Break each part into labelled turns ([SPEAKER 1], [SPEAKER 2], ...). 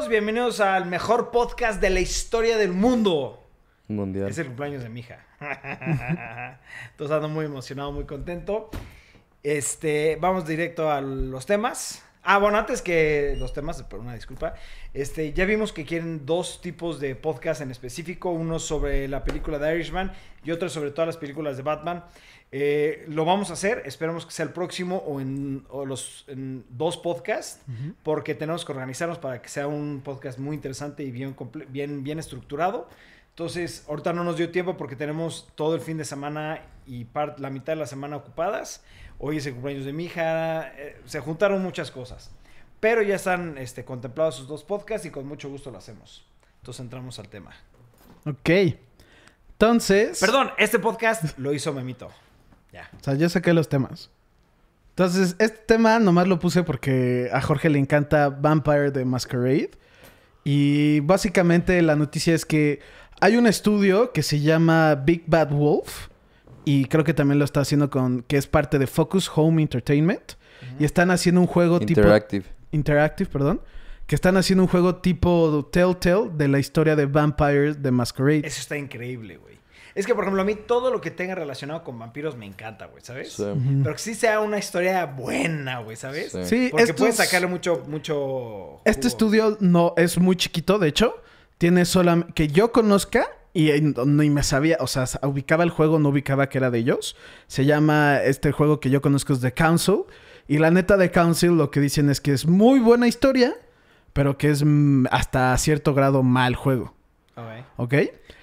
[SPEAKER 1] Bienvenidos, bienvenidos al mejor podcast de la historia del mundo.
[SPEAKER 2] Mundial.
[SPEAKER 1] Es el cumpleaños de mi hija. Entonces ando muy emocionado, muy contento. Este, vamos directo a los temas. Ah, bueno, antes que los temas, por una disculpa, este, ya vimos que quieren dos tipos de podcast en específico, uno sobre la película de Irishman y otro sobre todas las películas de Batman. Eh, lo vamos a hacer, esperemos que sea el próximo o en, o los, en dos podcasts, porque tenemos que organizarnos para que sea un podcast muy interesante y bien, bien, bien estructurado. Entonces, ahorita no nos dio tiempo porque tenemos todo el fin de semana y la mitad de la semana ocupadas. Hoy es el cumpleaños de mi hija. eh, se juntaron muchas cosas. Pero ya están este, contemplados sus dos podcasts y con mucho gusto lo hacemos. Entonces entramos al tema.
[SPEAKER 3] Ok. Entonces.
[SPEAKER 1] Perdón, este podcast lo hizo Memito. Ya.
[SPEAKER 3] O sea, yo saqué los temas. Entonces, este tema nomás lo puse porque a Jorge le encanta Vampire de Masquerade. Y básicamente la noticia es que hay un estudio que se llama Big Bad Wolf. Y creo que también lo está haciendo con. que es parte de Focus Home Entertainment. Y están haciendo un juego tipo.
[SPEAKER 2] Interactive.
[SPEAKER 3] Interactive, perdón. Que están haciendo un juego tipo Telltale de la historia de Vampires de Masquerade.
[SPEAKER 1] Eso está increíble, güey. Es que, por ejemplo, a mí todo lo que tenga relacionado con vampiros me encanta, güey, ¿sabes?
[SPEAKER 2] Sí.
[SPEAKER 1] Pero que sí sea una historia buena, güey, ¿sabes?
[SPEAKER 2] Sí.
[SPEAKER 3] Sí,
[SPEAKER 1] Porque
[SPEAKER 3] estos-
[SPEAKER 1] puedes sacarle mucho, mucho.
[SPEAKER 3] Este estudio no es muy chiquito, de hecho. Tiene solamente que yo conozca y ni me sabía, o sea, ubicaba el juego, no ubicaba que era de ellos. Se llama este juego que yo conozco es The Council. Y la neta de Council lo que dicen es que es muy buena historia, pero que es mm, hasta cierto grado mal juego.
[SPEAKER 1] Ok.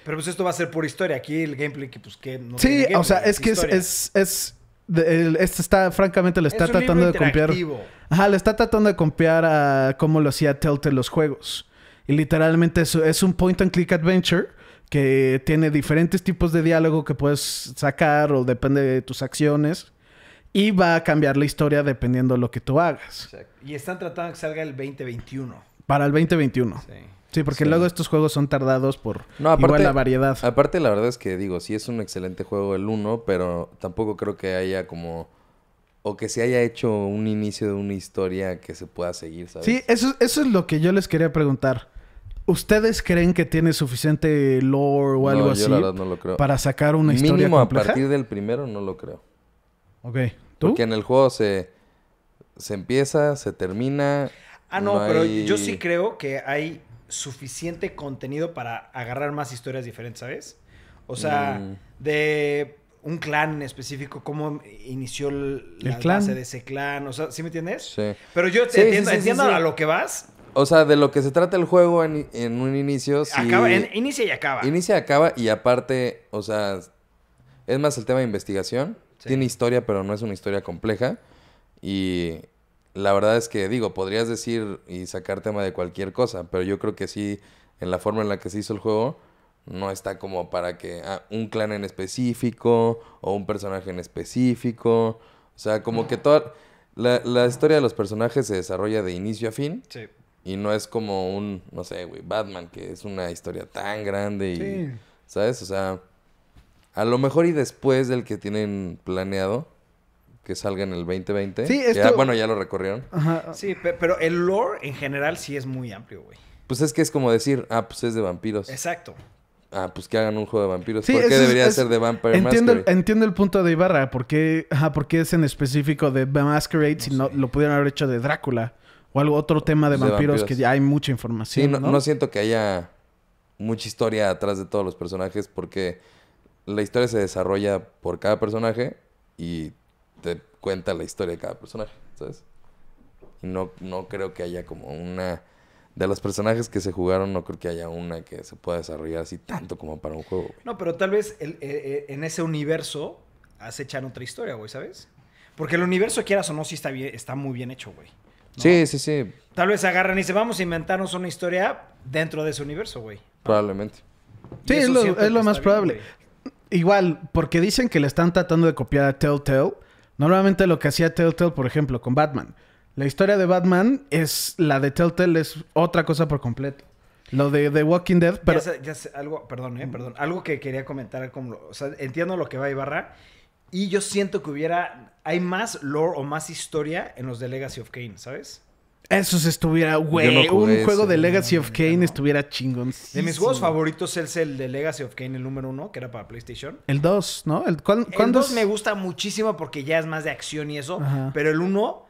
[SPEAKER 1] Pero pues esto va a ser pura historia. Aquí el gameplay, que pues que no
[SPEAKER 3] sí,
[SPEAKER 1] gameplay,
[SPEAKER 3] o sea, es que es,
[SPEAKER 1] historia.
[SPEAKER 3] es, es de- el- este está, francamente, le está
[SPEAKER 1] Es
[SPEAKER 3] tratando de copiar. Ajá, le está tratando de copiar a cómo lo hacía Telltale los juegos. Y literalmente es, es un point and click adventure que tiene diferentes tipos de diálogo que puedes sacar o depende de tus acciones. Y va a cambiar la historia dependiendo de lo que tú hagas.
[SPEAKER 1] Exacto. Y están tratando que salga el 2021.
[SPEAKER 3] Para el 2021.
[SPEAKER 1] Sí.
[SPEAKER 3] Sí, porque
[SPEAKER 2] Sí.
[SPEAKER 3] luego estos juegos son tardados por
[SPEAKER 2] No, aparte-
[SPEAKER 3] igual la variedad.
[SPEAKER 2] Aparte, la verdad es que digo, sí es un excelente juego el 1, pero tampoco creo que haya como. O que se haya hecho un inicio de una historia que se pueda seguir, ¿sabes?
[SPEAKER 3] Sí, eso, eso es lo que yo les quería preguntar. ¿Ustedes creen que tiene suficiente lore o algo
[SPEAKER 2] no,
[SPEAKER 3] así
[SPEAKER 2] Yo la verdad no lo creo.
[SPEAKER 3] para sacar una historia
[SPEAKER 2] Mínimo
[SPEAKER 3] compleja?
[SPEAKER 2] a partir del primero no lo creo.
[SPEAKER 3] Ok. ¿Tú?
[SPEAKER 2] Porque en el juego se, se empieza, se termina.
[SPEAKER 1] Ah, no, pero
[SPEAKER 2] hay-
[SPEAKER 1] yo sí creo que hay suficiente contenido para agarrar más historias diferentes, ¿sabes? O sea,
[SPEAKER 2] Mm.
[SPEAKER 1] de un clan en específico, cómo inició el- la
[SPEAKER 3] El clan.
[SPEAKER 1] base de ese clan, o sea, ¿sí me entiendes?
[SPEAKER 2] Sí.
[SPEAKER 1] Pero yo te
[SPEAKER 2] Sí, sí,
[SPEAKER 1] entiendo,
[SPEAKER 2] sí, sí,
[SPEAKER 1] entiendo
[SPEAKER 2] sí.
[SPEAKER 1] a lo que vas.
[SPEAKER 2] O sea, de lo que se trata el juego en, en un inicio. Sí,
[SPEAKER 1] Acaba, en- inicia y acaba.
[SPEAKER 2] Inicia, acaba y aparte, o sea, es más el tema de investigación.
[SPEAKER 1] Sí.
[SPEAKER 2] Tiene historia, pero no es una historia compleja. Y la verdad es que, digo, podrías decir y sacar tema de cualquier cosa, pero yo creo que sí, en la forma en la que se hizo el juego, no está como para que ah, un clan en específico o un personaje en específico. O sea, como que toda la, la historia de los personajes se desarrolla de inicio a fin.
[SPEAKER 1] Sí.
[SPEAKER 2] Y no es como un, no sé, güey, Batman, que es una historia tan grande y,
[SPEAKER 3] Sí.
[SPEAKER 2] ¿sabes? O sea, a lo mejor y después del que tienen planeado que salga en el 2020.
[SPEAKER 3] Sí,
[SPEAKER 2] que ya-
[SPEAKER 3] esto-
[SPEAKER 2] bueno, ya lo recorrieron.
[SPEAKER 3] Ajá.
[SPEAKER 1] Sí, pe- pero el lore en general sí es muy amplio, güey.
[SPEAKER 2] Pues es que es como decir, ah, pues es de vampiros.
[SPEAKER 1] Exacto.
[SPEAKER 2] Ah, pues que hagan un juego de vampiros.
[SPEAKER 3] Sí,
[SPEAKER 2] ¿Por qué
[SPEAKER 3] es-
[SPEAKER 2] debería
[SPEAKER 3] es-
[SPEAKER 2] ser de Vampire
[SPEAKER 3] Entiendo,
[SPEAKER 2] Masquerade?
[SPEAKER 3] entiendo el punto de Ibarra. ¿Por qué, ajá, por qué es en específico de Masquerade si no lo pudieron haber hecho de Drácula? O algo otro tema de
[SPEAKER 2] De
[SPEAKER 3] vampiros,
[SPEAKER 2] vampiros.
[SPEAKER 3] que ya hay mucha
[SPEAKER 2] Sí,
[SPEAKER 3] información.
[SPEAKER 2] no,
[SPEAKER 3] no,
[SPEAKER 2] no siento que haya mucha historia atrás de todos los personajes porque la historia se desarrolla por cada personaje y te cuenta la historia de cada personaje, ¿sabes? Y no, no creo que haya como una... De los personajes que se jugaron, no creo que haya una que se pueda desarrollar así tanto como para un juego. güey.
[SPEAKER 1] No, pero tal vez el- eh, eh, en ese universo acechan otra historia, güey, ¿sabes? Porque el universo, quieras o no, sí está, bien, está muy bien hecho, güey. ¿No?
[SPEAKER 2] Sí, sí, sí,
[SPEAKER 1] Tal vez agarran y dicen, vamos a inventarnos una historia dentro de ese universo, güey.
[SPEAKER 2] probablemente.
[SPEAKER 3] Sí, es lo, es más
[SPEAKER 1] bien,
[SPEAKER 3] probable.
[SPEAKER 1] güey.
[SPEAKER 3] Igual, porque dicen que le están tratando de copiar a Telltale. Normalmente lo que hacía Telltale, por ejemplo, con Batman. La historia de Batman es... La de Telltale es otra cosa por completo. Lo de The Walking Dead, pero...
[SPEAKER 1] Ya sé, ya sé, algo, perdón, eh, perdón. Algo que quería comentar, como, o sea, entiendo lo que va Ibarra. Y yo siento que hubiera, hay más lore o más historia en los de Legacy of Kane, ¿sabes?
[SPEAKER 3] Eso se estuviera, güey.
[SPEAKER 2] no
[SPEAKER 3] un juego de
[SPEAKER 2] no,
[SPEAKER 3] Legacy of Kane
[SPEAKER 1] no.
[SPEAKER 3] estuviera chingón.
[SPEAKER 1] De mis juegos favoritos es el de Legacy of Kane, el número uno, que era para PlayStation.
[SPEAKER 3] El 2, ¿no? El, ¿cuán-
[SPEAKER 1] El
[SPEAKER 3] ¿Cuándo
[SPEAKER 1] 2
[SPEAKER 3] es?
[SPEAKER 1] me gusta muchísimo porque ya es más de acción y eso.
[SPEAKER 3] Ajá.
[SPEAKER 1] Pero el 1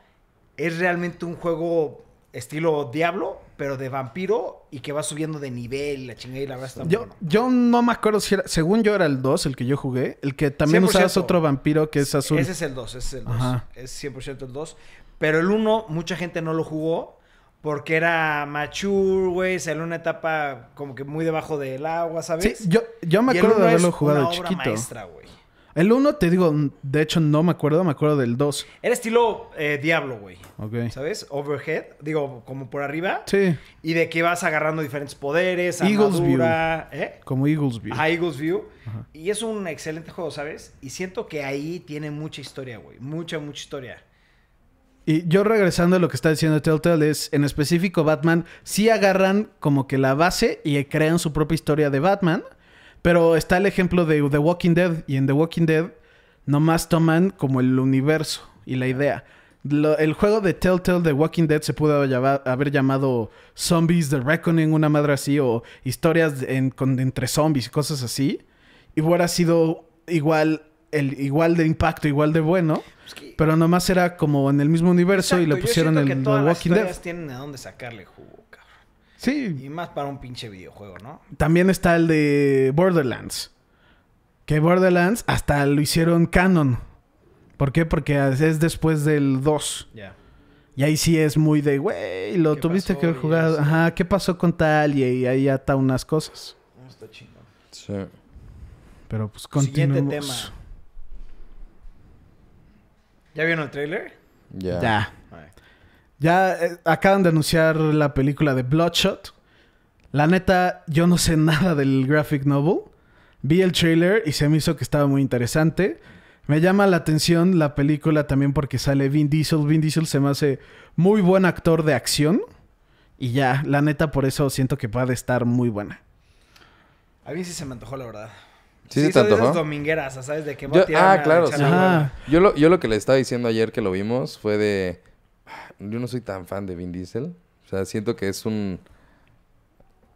[SPEAKER 1] es realmente un juego estilo Diablo, pero de vampiro y que va subiendo de nivel la chingada y la verdad está
[SPEAKER 3] Yo,
[SPEAKER 1] bueno.
[SPEAKER 3] yo no me acuerdo si era... Según yo era el 2, el que yo jugué. El que también
[SPEAKER 1] 100%.
[SPEAKER 3] usabas otro vampiro que es azul.
[SPEAKER 1] Ese es el 2, ese es el 2.
[SPEAKER 3] Ajá.
[SPEAKER 1] Es 100% el 2. Pero el 1, mucha gente no lo jugó porque era mature, güey. Salió una etapa como que muy debajo del agua,
[SPEAKER 3] Sí,
[SPEAKER 1] ¿sabes?
[SPEAKER 3] yo, yo me
[SPEAKER 1] Y
[SPEAKER 3] acuerdo de haberlo jugado de chiquito.
[SPEAKER 1] maestra, güey.
[SPEAKER 3] El 1, te digo, de hecho no me acuerdo, me acuerdo del 2.
[SPEAKER 1] Era estilo eh, Diablo, güey.
[SPEAKER 3] Ok.
[SPEAKER 1] ¿Sabes? Overhead, digo, como por arriba.
[SPEAKER 3] Sí,
[SPEAKER 1] Y de que vas agarrando diferentes poderes,
[SPEAKER 3] Eagles
[SPEAKER 1] armadura, ¿eh?
[SPEAKER 3] como Eagles View.
[SPEAKER 1] A Eagles View. Y es un excelente juego, ¿sabes? Y siento que ahí tiene mucha historia, güey. Mucha, mucha historia.
[SPEAKER 3] Y yo regresando a lo que está diciendo Telltale es, en específico Batman, sí agarran como que la base y crean su propia historia de Batman, pero está el ejemplo de The Walking Dead y en The Walking Dead nomás toman como el universo y la idea. Lo- el juego de Telltale de Walking Dead se pudo haber llamado Zombies The Reckoning, una madre así, o historias en- con- entre zombies y cosas así. Y hubiera sido igual, el, igual de impacto, igual de bueno.
[SPEAKER 1] Es que-
[SPEAKER 3] Pero nomás era como en el mismo universo y le pusieron el
[SPEAKER 1] que
[SPEAKER 3] The
[SPEAKER 1] todas las
[SPEAKER 3] Walking Dead.
[SPEAKER 1] tienen a dónde sacarle jugo.
[SPEAKER 3] Sí,
[SPEAKER 1] Y más para un pinche videojuego, ¿no?
[SPEAKER 3] también está el de Borderlands. Que Borderlands hasta lo hicieron canon. ¿Por qué? Porque es después del 2.
[SPEAKER 1] Ya.
[SPEAKER 3] Y ahí sí es muy de, güey, lo
[SPEAKER 1] ¿Qué
[SPEAKER 3] tuviste
[SPEAKER 1] pasó?
[SPEAKER 3] que haber jugado. Ajá, ¿qué pasó con tal? Y, y ahí ata unas cosas.
[SPEAKER 1] No, está chingón.
[SPEAKER 2] Sí.
[SPEAKER 3] Pero pues
[SPEAKER 1] Siguiente
[SPEAKER 3] continuemos.
[SPEAKER 1] tema. ¿Ya vieron el trailer?
[SPEAKER 2] Ya.
[SPEAKER 3] Ya. Ya eh, acaban de anunciar la película de Bloodshot. La neta, yo no sé nada del graphic novel. Vi el trailer y se me hizo que estaba muy interesante. Me llama la atención la película también porque sale Vin Diesel. Vin Diesel se me hace muy buen actor de acción. Y ya, la neta, por eso siento que va a estar muy buena.
[SPEAKER 1] A mí sí se me antojó, la verdad.
[SPEAKER 2] ¿Sí se te
[SPEAKER 1] soy de esas
[SPEAKER 2] antojó?
[SPEAKER 1] domingueras, ¿sabes? De que a
[SPEAKER 2] Yo-
[SPEAKER 1] tirar
[SPEAKER 2] ah,
[SPEAKER 1] una
[SPEAKER 2] claro. sí. Yo lo, yo lo que le estaba diciendo ayer que lo vimos fue de... Yo no soy tan fan de Vin Diesel. O sea, siento que es un...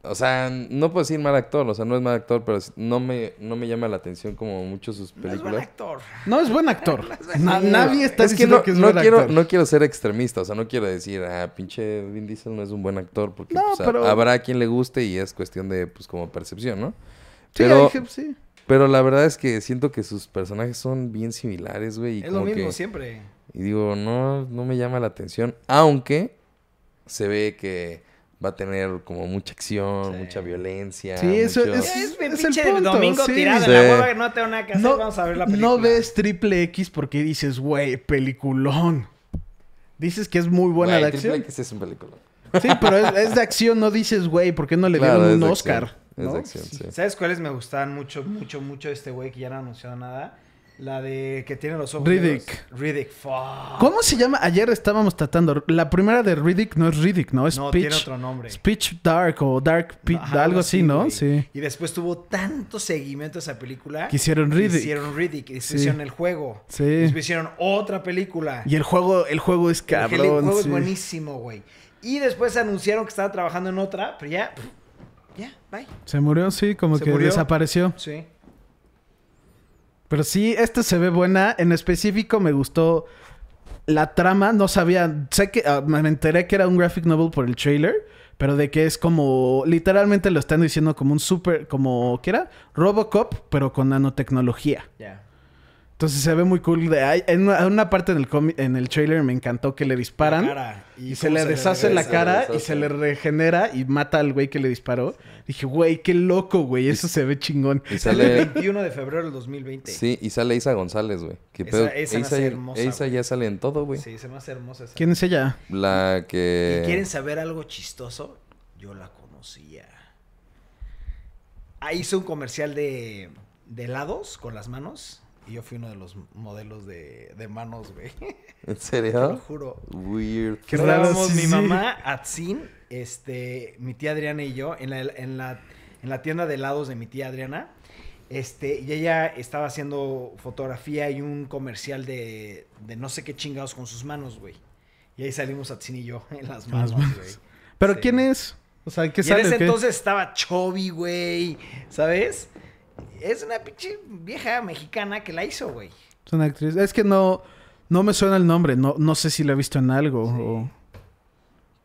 [SPEAKER 2] O sea, no puedo decir mal actor. O sea, no es mal actor, pero no me, no me llama la atención como mucho sus
[SPEAKER 1] No es buen
[SPEAKER 2] películas.
[SPEAKER 1] actor.
[SPEAKER 3] No es buen actor. Na- nadie está
[SPEAKER 2] es que
[SPEAKER 3] diciendo
[SPEAKER 2] no,
[SPEAKER 3] que es
[SPEAKER 2] no
[SPEAKER 3] buen
[SPEAKER 2] quiero,
[SPEAKER 3] actor.
[SPEAKER 2] no quiero ser extremista, o sea, no quiero decir, ah, pinche Vin Diesel no es un buen actor, porque
[SPEAKER 3] No,
[SPEAKER 2] pues,
[SPEAKER 3] pero-
[SPEAKER 2] habrá quien le guste y es cuestión de, pues, como percepción, ¿no?
[SPEAKER 3] Sí,
[SPEAKER 2] Pero,
[SPEAKER 3] que- sí.
[SPEAKER 2] pero la verdad es que siento que sus personajes son bien similares, güey.
[SPEAKER 1] Es lo mismo
[SPEAKER 2] que-
[SPEAKER 1] siempre.
[SPEAKER 2] Y digo, no, no me llama la atención, aunque se ve que va a tener como mucha acción,
[SPEAKER 1] Sí.
[SPEAKER 2] mucha violencia.
[SPEAKER 3] Sí, eso
[SPEAKER 2] mucho-
[SPEAKER 3] es-
[SPEAKER 1] Es
[SPEAKER 3] es el punto,
[SPEAKER 1] domingo
[SPEAKER 3] sí.
[SPEAKER 1] tirado
[SPEAKER 2] Sí.
[SPEAKER 1] en la hueva que no tengo nada que hacer.
[SPEAKER 3] No,
[SPEAKER 1] Vamos a ver la película.
[SPEAKER 3] no ves triple X porque dices, güey, peliculón. Dices que es muy buena de
[SPEAKER 2] Triple
[SPEAKER 3] acción.
[SPEAKER 2] X es un película.
[SPEAKER 3] Sí, pero es, es de acción, no dices, güey, ¿por qué no le
[SPEAKER 2] Claro,
[SPEAKER 3] dieron un Oscar?
[SPEAKER 2] acción, Es de acción, sí.
[SPEAKER 1] ¿Sabes cuáles me gustaban mucho, mucho, mucho de este güey que ya no ha anunciado nada? La de que tiene los ojos.
[SPEAKER 3] Riddick.
[SPEAKER 1] negros. Riddick, fuck.
[SPEAKER 3] ¿Cómo se llama? Ayer estábamos tratando. La primera de Riddick no es Riddick, ¿no? Es
[SPEAKER 1] No,
[SPEAKER 3] Pitch,
[SPEAKER 1] tiene otro nombre.
[SPEAKER 3] Pitch Dark o Dark Pit,
[SPEAKER 1] Ajá,
[SPEAKER 3] algo así, ¿no? Sí.
[SPEAKER 1] Y después tuvo tanto seguimiento esa película.
[SPEAKER 3] Que hicieron
[SPEAKER 1] que
[SPEAKER 3] Riddick.
[SPEAKER 1] Hicieron Riddick. Y
[SPEAKER 3] Sí.
[SPEAKER 1] hicieron el juego.
[SPEAKER 3] Sí.
[SPEAKER 1] Y hicieron otra película.
[SPEAKER 3] Y el juego, el juego es
[SPEAKER 1] El
[SPEAKER 3] cabrón.
[SPEAKER 1] juego es
[SPEAKER 3] sí.
[SPEAKER 1] buenísimo, güey. Y después anunciaron que estaba trabajando en otra, pero ya. Ya, bye.
[SPEAKER 3] Se murió, sí, como
[SPEAKER 1] Se
[SPEAKER 3] que
[SPEAKER 1] murió.
[SPEAKER 3] desapareció.
[SPEAKER 1] Sí.
[SPEAKER 3] Pero sí, esta se ve buena. En específico me gustó la trama. No sabía, sé que ah, me enteré que era un graphic novel por el trailer, pero de que es como, literalmente lo están diciendo como un super, como, ¿qué era? Robocop, pero con nanotecnología.
[SPEAKER 1] Ya.
[SPEAKER 3] Entonces se ve muy cool. De, hay- en, una, en una parte en el, comi- en el trailer me encantó que le disparan.
[SPEAKER 1] Cara.
[SPEAKER 3] Y, se le deshace la cara
[SPEAKER 2] deshace.
[SPEAKER 3] y se le regenera y mata al güey que le disparó. Dije, güey, qué loco, güey. Eso se ve chingón.
[SPEAKER 2] Y
[SPEAKER 1] Sale el
[SPEAKER 2] sale...
[SPEAKER 1] 21 de febrero del 2020.
[SPEAKER 2] Sí, y sale Isa González, güey. ¿Qué
[SPEAKER 1] Esa- esa
[SPEAKER 2] Isa,
[SPEAKER 1] hermosa,
[SPEAKER 2] Isa ya sale en todo, güey.
[SPEAKER 1] Sí, se me hace hermosa esa.
[SPEAKER 3] ¿Quién es ella?
[SPEAKER 2] La que...
[SPEAKER 1] ¿Y quieren saber algo chistoso? Yo la conocía. Ah, hizo un comercial de, de helados con las manos. Y yo fui uno de los modelos de, de manos, güey.
[SPEAKER 2] ¿En
[SPEAKER 1] Te lo
[SPEAKER 2] serio?
[SPEAKER 1] juro.
[SPEAKER 2] Weird.
[SPEAKER 3] Qué raro,
[SPEAKER 1] Estábamos
[SPEAKER 3] sí,
[SPEAKER 1] mi
[SPEAKER 3] sí.
[SPEAKER 1] mamá, Atsin, este, mi tía Adriana y yo en la, en la, en la tienda de helados de mi tía Adriana. Este, y ella estaba haciendo fotografía y un comercial de, de no sé qué chingados con sus manos, güey. Y ahí salimos Atsin y yo en las
[SPEAKER 3] En
[SPEAKER 1] manos, güey.
[SPEAKER 3] ¿Pero
[SPEAKER 1] Sí.
[SPEAKER 3] quién es? O sea, ¿qué
[SPEAKER 1] Y en
[SPEAKER 3] sale?
[SPEAKER 1] ese
[SPEAKER 3] o qué?
[SPEAKER 1] entonces estaba Chovy, güey. ¿Sabes? Es una pinche vieja mexicana que la hizo, güey.
[SPEAKER 3] Es una actriz. Es que no, no me suena el nombre. No, no sé si la he visto en algo. o-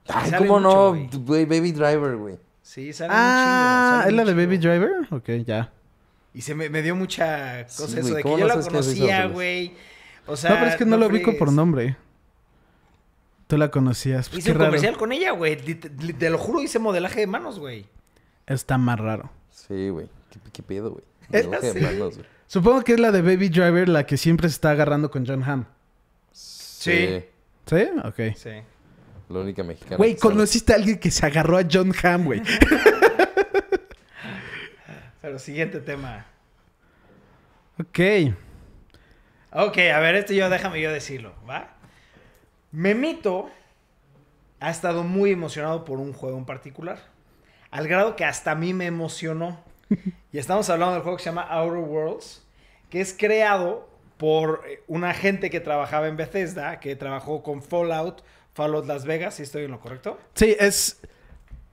[SPEAKER 2] Ay, ¿cómo
[SPEAKER 1] mucho,
[SPEAKER 2] no?
[SPEAKER 1] güey.
[SPEAKER 2] Baby Driver, güey.
[SPEAKER 1] Sí, sale
[SPEAKER 3] Ah,
[SPEAKER 1] un chingo. sale
[SPEAKER 3] ¿es la de Baby. Driver? Ok, ya.
[SPEAKER 1] Y se me, me dio mucha cosa
[SPEAKER 2] Sí,
[SPEAKER 1] eso de que
[SPEAKER 2] ¿cómo
[SPEAKER 1] yo
[SPEAKER 2] no
[SPEAKER 1] la conocía, güey. O sea,
[SPEAKER 3] no, pero es que no, lo ubico por nombre. Tú la conocías. Pues
[SPEAKER 1] Hice un
[SPEAKER 3] raro.
[SPEAKER 1] comercial con ella, güey. Te lo juro, hice modelaje de manos, güey.
[SPEAKER 3] Está más raro.
[SPEAKER 2] Sí, güey. ¿Qué, qué pedo, güey? Manos.
[SPEAKER 3] Supongo que es la de Baby Driver la que siempre se está agarrando con John Hamm.
[SPEAKER 2] Sí.
[SPEAKER 3] ¿Sí? Ok.
[SPEAKER 1] Sí.
[SPEAKER 2] La única mexicana.
[SPEAKER 3] Güey, conociste a alguien que se agarró a John Hamm, güey.
[SPEAKER 1] Pero siguiente tema.
[SPEAKER 3] ok.
[SPEAKER 1] Ok, a ver, esto yo, déjame yo decirlo, ¿va? Memito ha estado muy emocionado por un juego en particular. Al grado que hasta a mí me emocionó. Y estamos hablando del juego que se llama Outer Worlds, que es creado por eh, una gente que trabajaba en Bethesda, que trabajó con Fallout, Fallout Las Vegas, si estoy en lo correcto.
[SPEAKER 3] Sí, es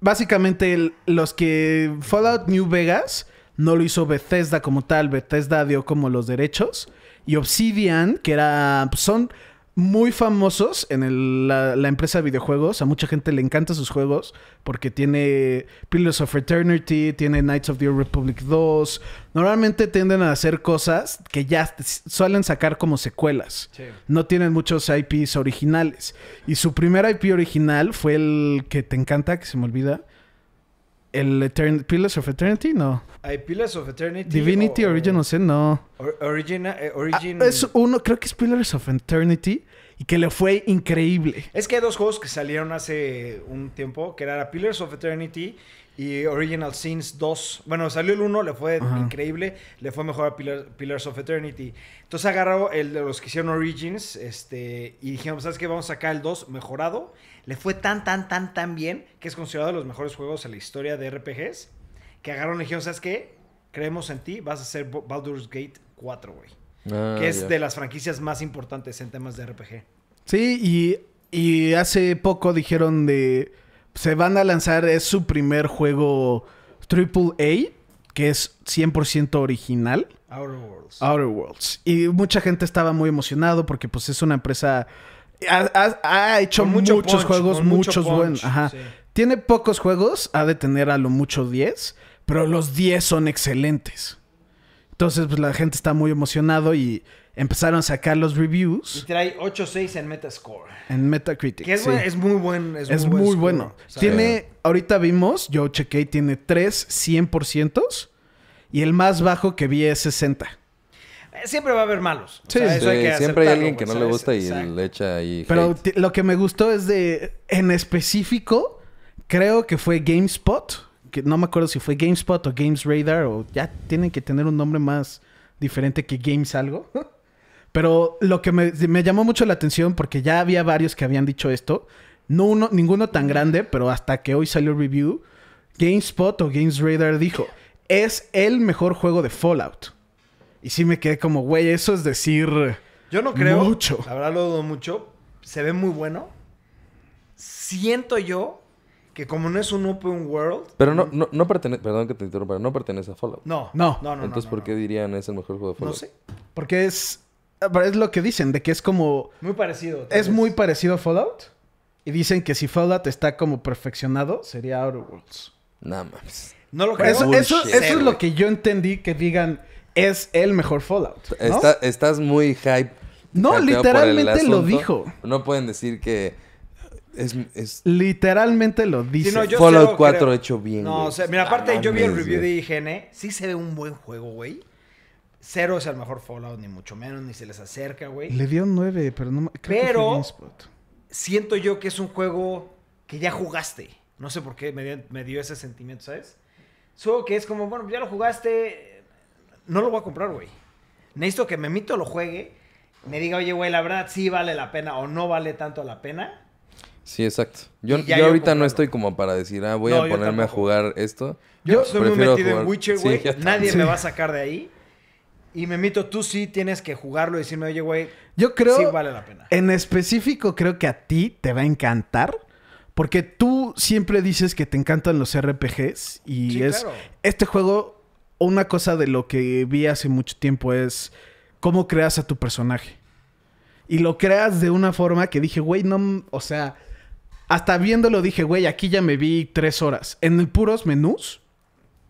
[SPEAKER 3] básicamente los que Fallout New Vegas no lo hizo Bethesda como tal. Bethesda dio como los derechos. Y Obsidian, que era. son muy famosos en el- la, la empresa de videojuegos. A mucha gente le encantan sus juegos porque tiene Pillars of Eternity, tiene Knights of the Old Republic 2. Normalmente tienden a hacer cosas que ya suelen sacar como secuelas. No tienen muchos IPs originales. Y su primer IP original fue el que te encanta, que se me olvida. El Etern Pillars of Eternity, no.
[SPEAKER 1] Hay Pillars of Eternity.
[SPEAKER 3] Divinity
[SPEAKER 1] o-
[SPEAKER 3] Origin, no sé, no.
[SPEAKER 1] or- Origina- eh,
[SPEAKER 3] Ah,
[SPEAKER 1] Origin...
[SPEAKER 3] es uno, creo que es Pillars of Eternity. Y que le fue increíble.
[SPEAKER 1] Es que hay dos juegos que salieron hace un tiempo, que era Pillars of Eternity y Original Sins 2. Bueno, salió el 1, le fue
[SPEAKER 3] Ajá.
[SPEAKER 1] increíble, le fue mejor a Pillar- Pillars of Eternity. Entonces agarró el de los que hicieron Origins este, y dijimos, ¿sabes qué? Vamos a sacar el 2 mejorado. Le fue tan, tan, tan, tan bien que es considerado de los mejores juegos en la historia de RPGs. Que agarraron y dijeron, ¿sabes qué? Creemos en ti, vas a ser Baldur's Gate 4, güey.
[SPEAKER 2] Ah,
[SPEAKER 1] que es de las franquicias más importantes en temas de RPG.
[SPEAKER 3] Sí, y, y hace poco dijeron de... Se van a lanzar, es su primer juego AAA, que es 100% original.
[SPEAKER 1] Outer Worlds.
[SPEAKER 3] Outer Worlds. Y mucha gente estaba muy emocionado porque pues es una empresa... Ha, ha- ha hecho
[SPEAKER 1] mucho
[SPEAKER 3] muchos
[SPEAKER 1] punch,
[SPEAKER 3] juegos, muchos
[SPEAKER 1] punch,
[SPEAKER 3] buenos. Ajá.
[SPEAKER 1] sí.
[SPEAKER 3] Tiene pocos juegos, ha de tener a lo mucho 10, pero los 10 son excelentes. Entonces, pues la gente está muy emocionado y empezaron a sacar los
[SPEAKER 1] Y
[SPEAKER 3] reviews
[SPEAKER 1] trae 8.6 en Metascore.
[SPEAKER 3] en Metacritic.
[SPEAKER 1] Que es,
[SPEAKER 3] sí.
[SPEAKER 1] buen- es muy buen. Es,
[SPEAKER 3] Es
[SPEAKER 1] muy, buen
[SPEAKER 3] muy
[SPEAKER 1] score,
[SPEAKER 3] bueno. Tiene, ahorita vimos, yo chequé, tiene 3 100% y el más bajo que vi es 60.
[SPEAKER 1] Eh, Siempre va a haber malos. O
[SPEAKER 3] Sí,
[SPEAKER 1] sea,
[SPEAKER 3] sí,
[SPEAKER 1] eso hay que
[SPEAKER 2] siempre hay alguien que no le
[SPEAKER 1] ¿sabes?
[SPEAKER 2] gusta y
[SPEAKER 1] Exacto.
[SPEAKER 2] le echa ahí.
[SPEAKER 3] Pero lo que me gustó es de, en específico, creo que fue GameSpot, que no me acuerdo si fue GameSpot o Games Radar o ya tienen que tener un nombre más diferente que Games algo. Pero lo que me, me llamó mucho la atención porque ya había varios que habían dicho esto, no uno, ninguno tan grande, pero hasta que hoy salió el review, GameSpot o Games Radar dijo, es el mejor juego de Fallout. Y sí me quedé como, güey, eso es decir...
[SPEAKER 1] Yo no creo.
[SPEAKER 3] Mucho.
[SPEAKER 1] La verdad lo dudo mucho. Se ve muy bueno. Siento yo que como no es un open world.
[SPEAKER 2] Pero no, no, no pertenece, perdón que te interrumpa, no pertenece a Fallout.
[SPEAKER 1] No.
[SPEAKER 3] No.
[SPEAKER 1] No, no,
[SPEAKER 2] Entonces,
[SPEAKER 1] no,
[SPEAKER 2] ¿por
[SPEAKER 1] no.
[SPEAKER 2] qué dirían es el mejor juego de
[SPEAKER 1] No
[SPEAKER 2] Fallout?
[SPEAKER 1] sé.
[SPEAKER 3] Porque es. Es lo que dicen, de que es como.
[SPEAKER 1] Muy parecido.
[SPEAKER 3] Es
[SPEAKER 1] vez.
[SPEAKER 3] muy parecido a Fallout. Y dicen que si Fallout está como perfeccionado, sería Outer Worlds.
[SPEAKER 2] Nada más.
[SPEAKER 1] No lo creo.
[SPEAKER 3] Eso,
[SPEAKER 2] Bullshit.
[SPEAKER 3] eso, eso es lo que yo entendí que digan es el mejor Fallout. ¿no?
[SPEAKER 2] Está- estás muy hype.
[SPEAKER 3] No, literalmente lo dijo.
[SPEAKER 2] No pueden decir que es, es
[SPEAKER 3] Literalmente lo dice.
[SPEAKER 1] Sí, no, yo
[SPEAKER 2] Fallout
[SPEAKER 1] cero
[SPEAKER 2] 4
[SPEAKER 1] creo.
[SPEAKER 2] hecho bien.
[SPEAKER 1] No, o sea, mira, aparte yo vi el review de IGN. Sí se ve un buen juego, güey. Cero es el mejor Fallout, ni mucho menos, ni se les acerca, güey.
[SPEAKER 3] Le dio nueve, pero no. Creo que
[SPEAKER 1] Pero-
[SPEAKER 3] fue GameSpot.
[SPEAKER 1] siento yo que es un juego que ya jugaste. No sé por qué me dio, me dio ese sentimiento, ¿sabes? Juego que es como, bueno, ya lo jugaste, no lo voy a comprar, güey. Necesito que Memito lo juegue, me diga, oye, güey, la verdad sí vale la pena o no vale tanto la pena.
[SPEAKER 2] Sí, exacto. Yo, ahorita no estoy como para decir, ah, voy
[SPEAKER 1] No,
[SPEAKER 2] a ponerme a jugar esto.
[SPEAKER 1] Yo
[SPEAKER 3] Yo
[SPEAKER 1] estoy muy metido
[SPEAKER 2] jugar-
[SPEAKER 1] en Witcher, güey. Nadie me va a sacar de ahí. Y Memito, tú sí tienes que jugarlo y decirme, oye, güey,
[SPEAKER 3] Yo creo.
[SPEAKER 1] sí vale la pena.
[SPEAKER 3] En específico, creo que a ti te va a encantar. Porque tú siempre dices que te encantan los RPGs. Y
[SPEAKER 1] Sí,
[SPEAKER 3] es.
[SPEAKER 1] claro.
[SPEAKER 3] Este juego, una cosa de lo que vi hace mucho tiempo es cómo creas a tu personaje. Y lo creas de una forma que dije, güey, no. O sea, hasta viéndolo dije, güey, aquí ya me vi tres horas. En el puros menús,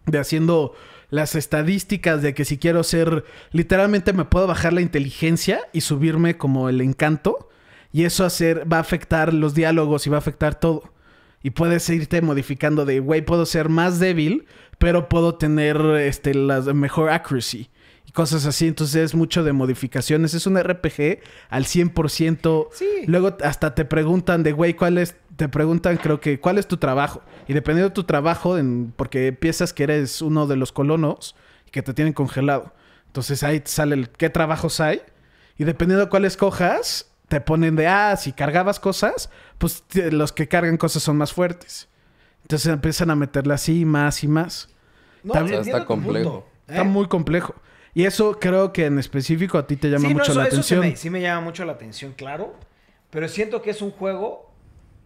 [SPEAKER 3] de haciendo las estadísticas de que si quiero ser, literalmente me puedo bajar la inteligencia y subirme como el encanto. Y eso hacer, va a afectar los diálogos y va a afectar todo. Y puedes irte modificando de, güey, puedo ser más débil, pero puedo tener este, la mejor accuracy. Y cosas así. Entonces es mucho de modificaciones. Es un RPG al 100%.
[SPEAKER 1] Sí.
[SPEAKER 3] Luego hasta te preguntan de, güey, ¿cuál es? Te preguntan, creo que, ¿cuál es tu trabajo? Y dependiendo de tu trabajo, en- porque piensas que eres uno de los colonos y que te tienen congelado. Entonces ahí te sale el qué trabajos hay. Y dependiendo de cuál escojas, te ponen de, ah, si cargabas cosas, pues los que cargan cosas son más fuertes. Entonces empiezan a meterle así más y más.
[SPEAKER 1] No,
[SPEAKER 3] También-
[SPEAKER 2] Está
[SPEAKER 1] punto,
[SPEAKER 2] complejo.
[SPEAKER 1] ¿eh?
[SPEAKER 3] Está muy complejo. Y eso creo que en específico a ti te llama
[SPEAKER 1] Sí, no,
[SPEAKER 3] mucho
[SPEAKER 1] eso-
[SPEAKER 3] la
[SPEAKER 1] eso
[SPEAKER 3] atención.
[SPEAKER 1] me- sí me llama mucho la atención, claro. Pero siento que es un juego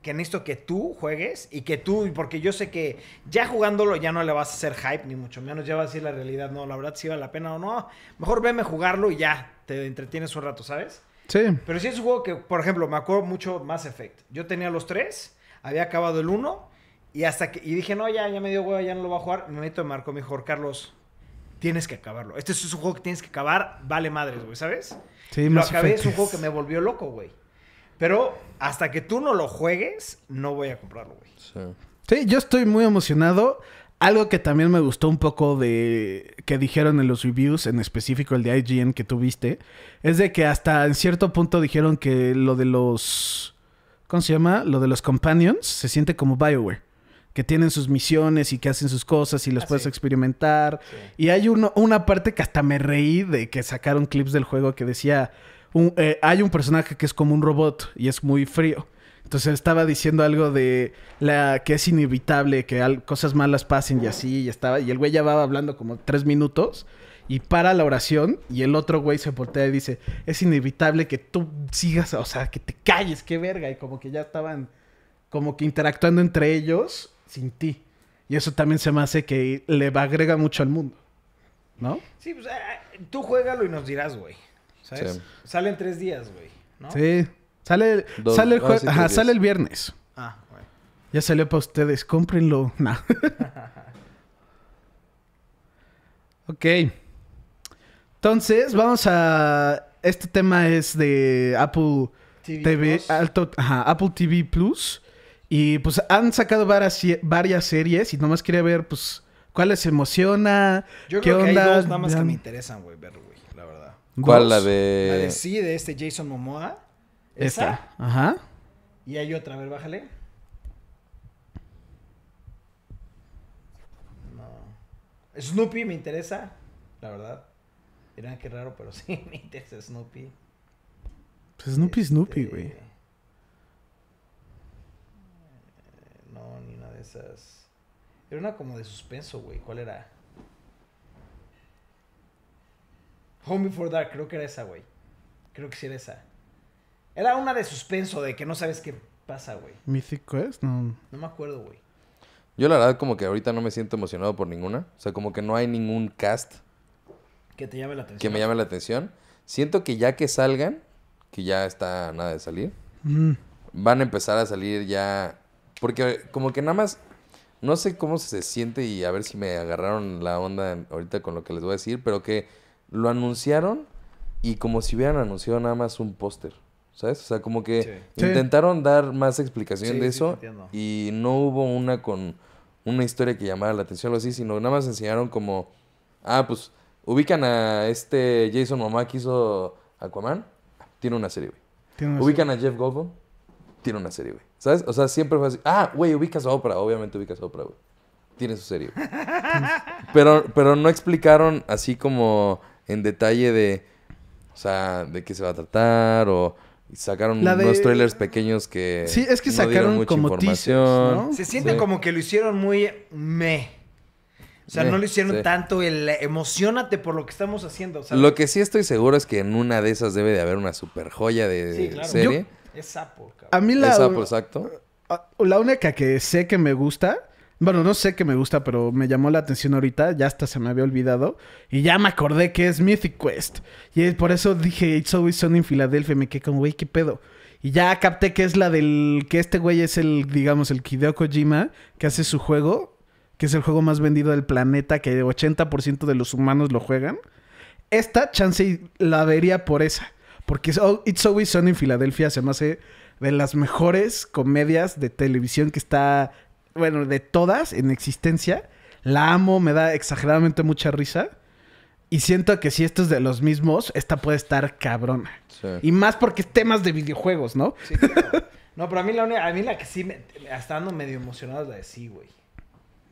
[SPEAKER 1] que necesito que tú juegues y que tú, porque yo sé que ya jugándolo ya no le vas a hacer hype, ni mucho menos ya vas a decir la realidad, no, la verdad si vale la pena o no. Mejor veme jugarlo y ya, te entretienes un rato, ¿sabes?
[SPEAKER 3] Sí.
[SPEAKER 1] Pero sí es un juego que, por ejemplo, me acuerdo mucho Mass Effect. Yo tenía los tres, había acabado el uno y hasta que y dije, no, ya, ya me dio huevo, ya no lo voy a jugar. Me meto en Marco, me dijo, Carlos, tienes que acabarlo. Este es un juego que tienes que acabar, vale madres, güey, ¿sabes?
[SPEAKER 3] Sí,
[SPEAKER 1] lo
[SPEAKER 3] Mass
[SPEAKER 1] acabé,
[SPEAKER 3] Effect
[SPEAKER 1] es un juego que me volvió loco, güey. Pero hasta que tú no lo juegues, no voy a comprarlo, güey.
[SPEAKER 2] Sí.
[SPEAKER 3] Sí, yo estoy muy emocionado. Algo que también me gustó un poco de que dijeron en los reviews, en específico el de IGN que tuviste, es de que hasta en cierto punto dijeron que lo de los ¿cómo se llama? Lo de los companions se siente como BioWare, que tienen sus misiones y que hacen sus cosas y las
[SPEAKER 1] Ah,
[SPEAKER 3] puedes
[SPEAKER 1] sí.
[SPEAKER 3] experimentar. Y hay uno- una parte que hasta me reí de que sacaron clips del juego que decía, eh, hay un personaje que es como un robot y es muy frío. Entonces estaba diciendo algo de la que es inevitable que cosas malas pasen y así, y estaba, y el güey ya va hablando como tres minutos y para la oración y el otro güey se voltea y dice, es inevitable que tú sigas, o sea, que te calles, qué verga, y como que ya estaban como que interactuando entre ellos sin ti. Y eso también se me hace que le agrega mucho al mundo, ¿no?
[SPEAKER 1] Sí, pues eh, tú juégalo y nos dirás, güey. ¿Sabes?
[SPEAKER 2] Sí.
[SPEAKER 1] Sale en tres días, güey. ¿no?
[SPEAKER 3] Sí. Sale,
[SPEAKER 2] Dos-
[SPEAKER 3] sale, el
[SPEAKER 2] ah,
[SPEAKER 3] jue-
[SPEAKER 2] sí,
[SPEAKER 3] ajá, sale el viernes.
[SPEAKER 1] Ah, bueno.
[SPEAKER 3] Ya salió para ustedes, cómprenlo. Nah. ok. Entonces, vamos a. Este tema es de Apple
[SPEAKER 1] TV
[SPEAKER 3] alto, ajá, Apple TV Plus. Y pues han sacado varias, varias series y nomás quería ver, pues, cuál les emociona.
[SPEAKER 1] Yo
[SPEAKER 3] qué
[SPEAKER 1] creo que
[SPEAKER 3] onda.
[SPEAKER 1] hay dos nada más que me interesan, güey, ver, güey.
[SPEAKER 2] ¿Cuál? La
[SPEAKER 1] La
[SPEAKER 2] de...
[SPEAKER 1] de sí, de este Jason Momoa. Esa.
[SPEAKER 3] Esta. Ajá.
[SPEAKER 1] Y hay otra, a ver, bájale. No. Snoopy me interesa, la verdad. Dirán que raro, pero sí me interesa Snoopy.
[SPEAKER 3] Pues Snoopy, Snoopy,
[SPEAKER 1] Este,
[SPEAKER 3] güey.
[SPEAKER 1] eh, No, ni una de esas. Era una como de suspenso, güey. ¿Cuál era? Home Before Dark, creo que era esa, güey. Creo que sí era esa. Era una de suspenso, de que no sabes qué pasa, güey.
[SPEAKER 3] Mythic Quest, no.
[SPEAKER 1] No me acuerdo, güey.
[SPEAKER 2] Yo la verdad como que ahorita no me siento emocionado por ninguna. O sea, como que no hay ningún cast
[SPEAKER 1] Que te llame la atención.
[SPEAKER 2] que me llame la atención. Siento que ya que salgan, que ya está nada de salir,
[SPEAKER 3] Mm.
[SPEAKER 2] van a empezar a salir ya... Porque como que nada más... No sé cómo se siente y a ver si me agarraron la onda ahorita con lo que les voy a decir, pero que lo anunciaron y como si hubieran anunciado nada más un póster, ¿sabes? O sea, como que
[SPEAKER 1] Sí.
[SPEAKER 3] Sí.
[SPEAKER 2] intentaron dar más explicación
[SPEAKER 1] Sí,
[SPEAKER 2] de eso y no hubo una con una historia que llamara la atención o algo así, sino nada más enseñaron como, ah, pues ubican a este Jason Momoa que hizo Aquaman, tiene una serie, güey.
[SPEAKER 3] Una
[SPEAKER 2] Ubican a Jeff Goldblum, tiene una serie, güey. ¿Sabes? O sea, siempre fue así. Ah, güey, ubicas a Oprah. Obviamente ubicas a Oprah, güey. Tiene su serie, güey. pero, pero no explicaron así como en detalle de... O sea, de qué se va a tratar o... Sacaron
[SPEAKER 3] de-
[SPEAKER 2] unos trailers pequeños que...
[SPEAKER 3] Sí, es que
[SPEAKER 2] no
[SPEAKER 3] sacaron
[SPEAKER 2] mucha
[SPEAKER 3] como teasers, ¿no?
[SPEAKER 1] Se siente
[SPEAKER 2] Sí.
[SPEAKER 1] como que lo hicieron muy me. O sea,
[SPEAKER 2] Eh,
[SPEAKER 1] no le hicieron
[SPEAKER 2] sí.
[SPEAKER 1] tanto el emocionate por lo que estamos haciendo. ¿sabes?
[SPEAKER 2] Lo que sí estoy seguro es que en una de esas debe de haber una super joya de
[SPEAKER 1] Sí, claro.
[SPEAKER 2] serie.
[SPEAKER 1] Es sapo, cabrón.
[SPEAKER 3] A mí la,
[SPEAKER 2] Esa, pues, exacto.
[SPEAKER 3] La única que sé que me gusta, bueno, no sé que me gusta, pero me llamó la atención ahorita, ya hasta se me había olvidado, y ya me acordé que es Mythic Quest. Y por eso dije It's Always Sunny en Filadelfia, me quedé como, güey, ¿qué pedo? Y ya capté que es la del, que este güey es el, digamos, el Hideo Kojima, que hace su juego, que es el juego más vendido del planeta, que el 80% de los humanos lo juegan. Esta chance la vería por esa. Porque oh, It's Always Sunny en Filadelfia se me hace de las mejores comedias de televisión que está, bueno, de todas en existencia. La amo, me da exageradamente mucha risa. Y siento que si esto es de los mismos, esta puede estar cabrona.
[SPEAKER 2] Sí.
[SPEAKER 3] Y más porque es temas de videojuegos, ¿no?
[SPEAKER 1] Sí, claro. No, pero a mí la, única- a mí la que sí me hasta ando medio emocionado es la de sí, güey.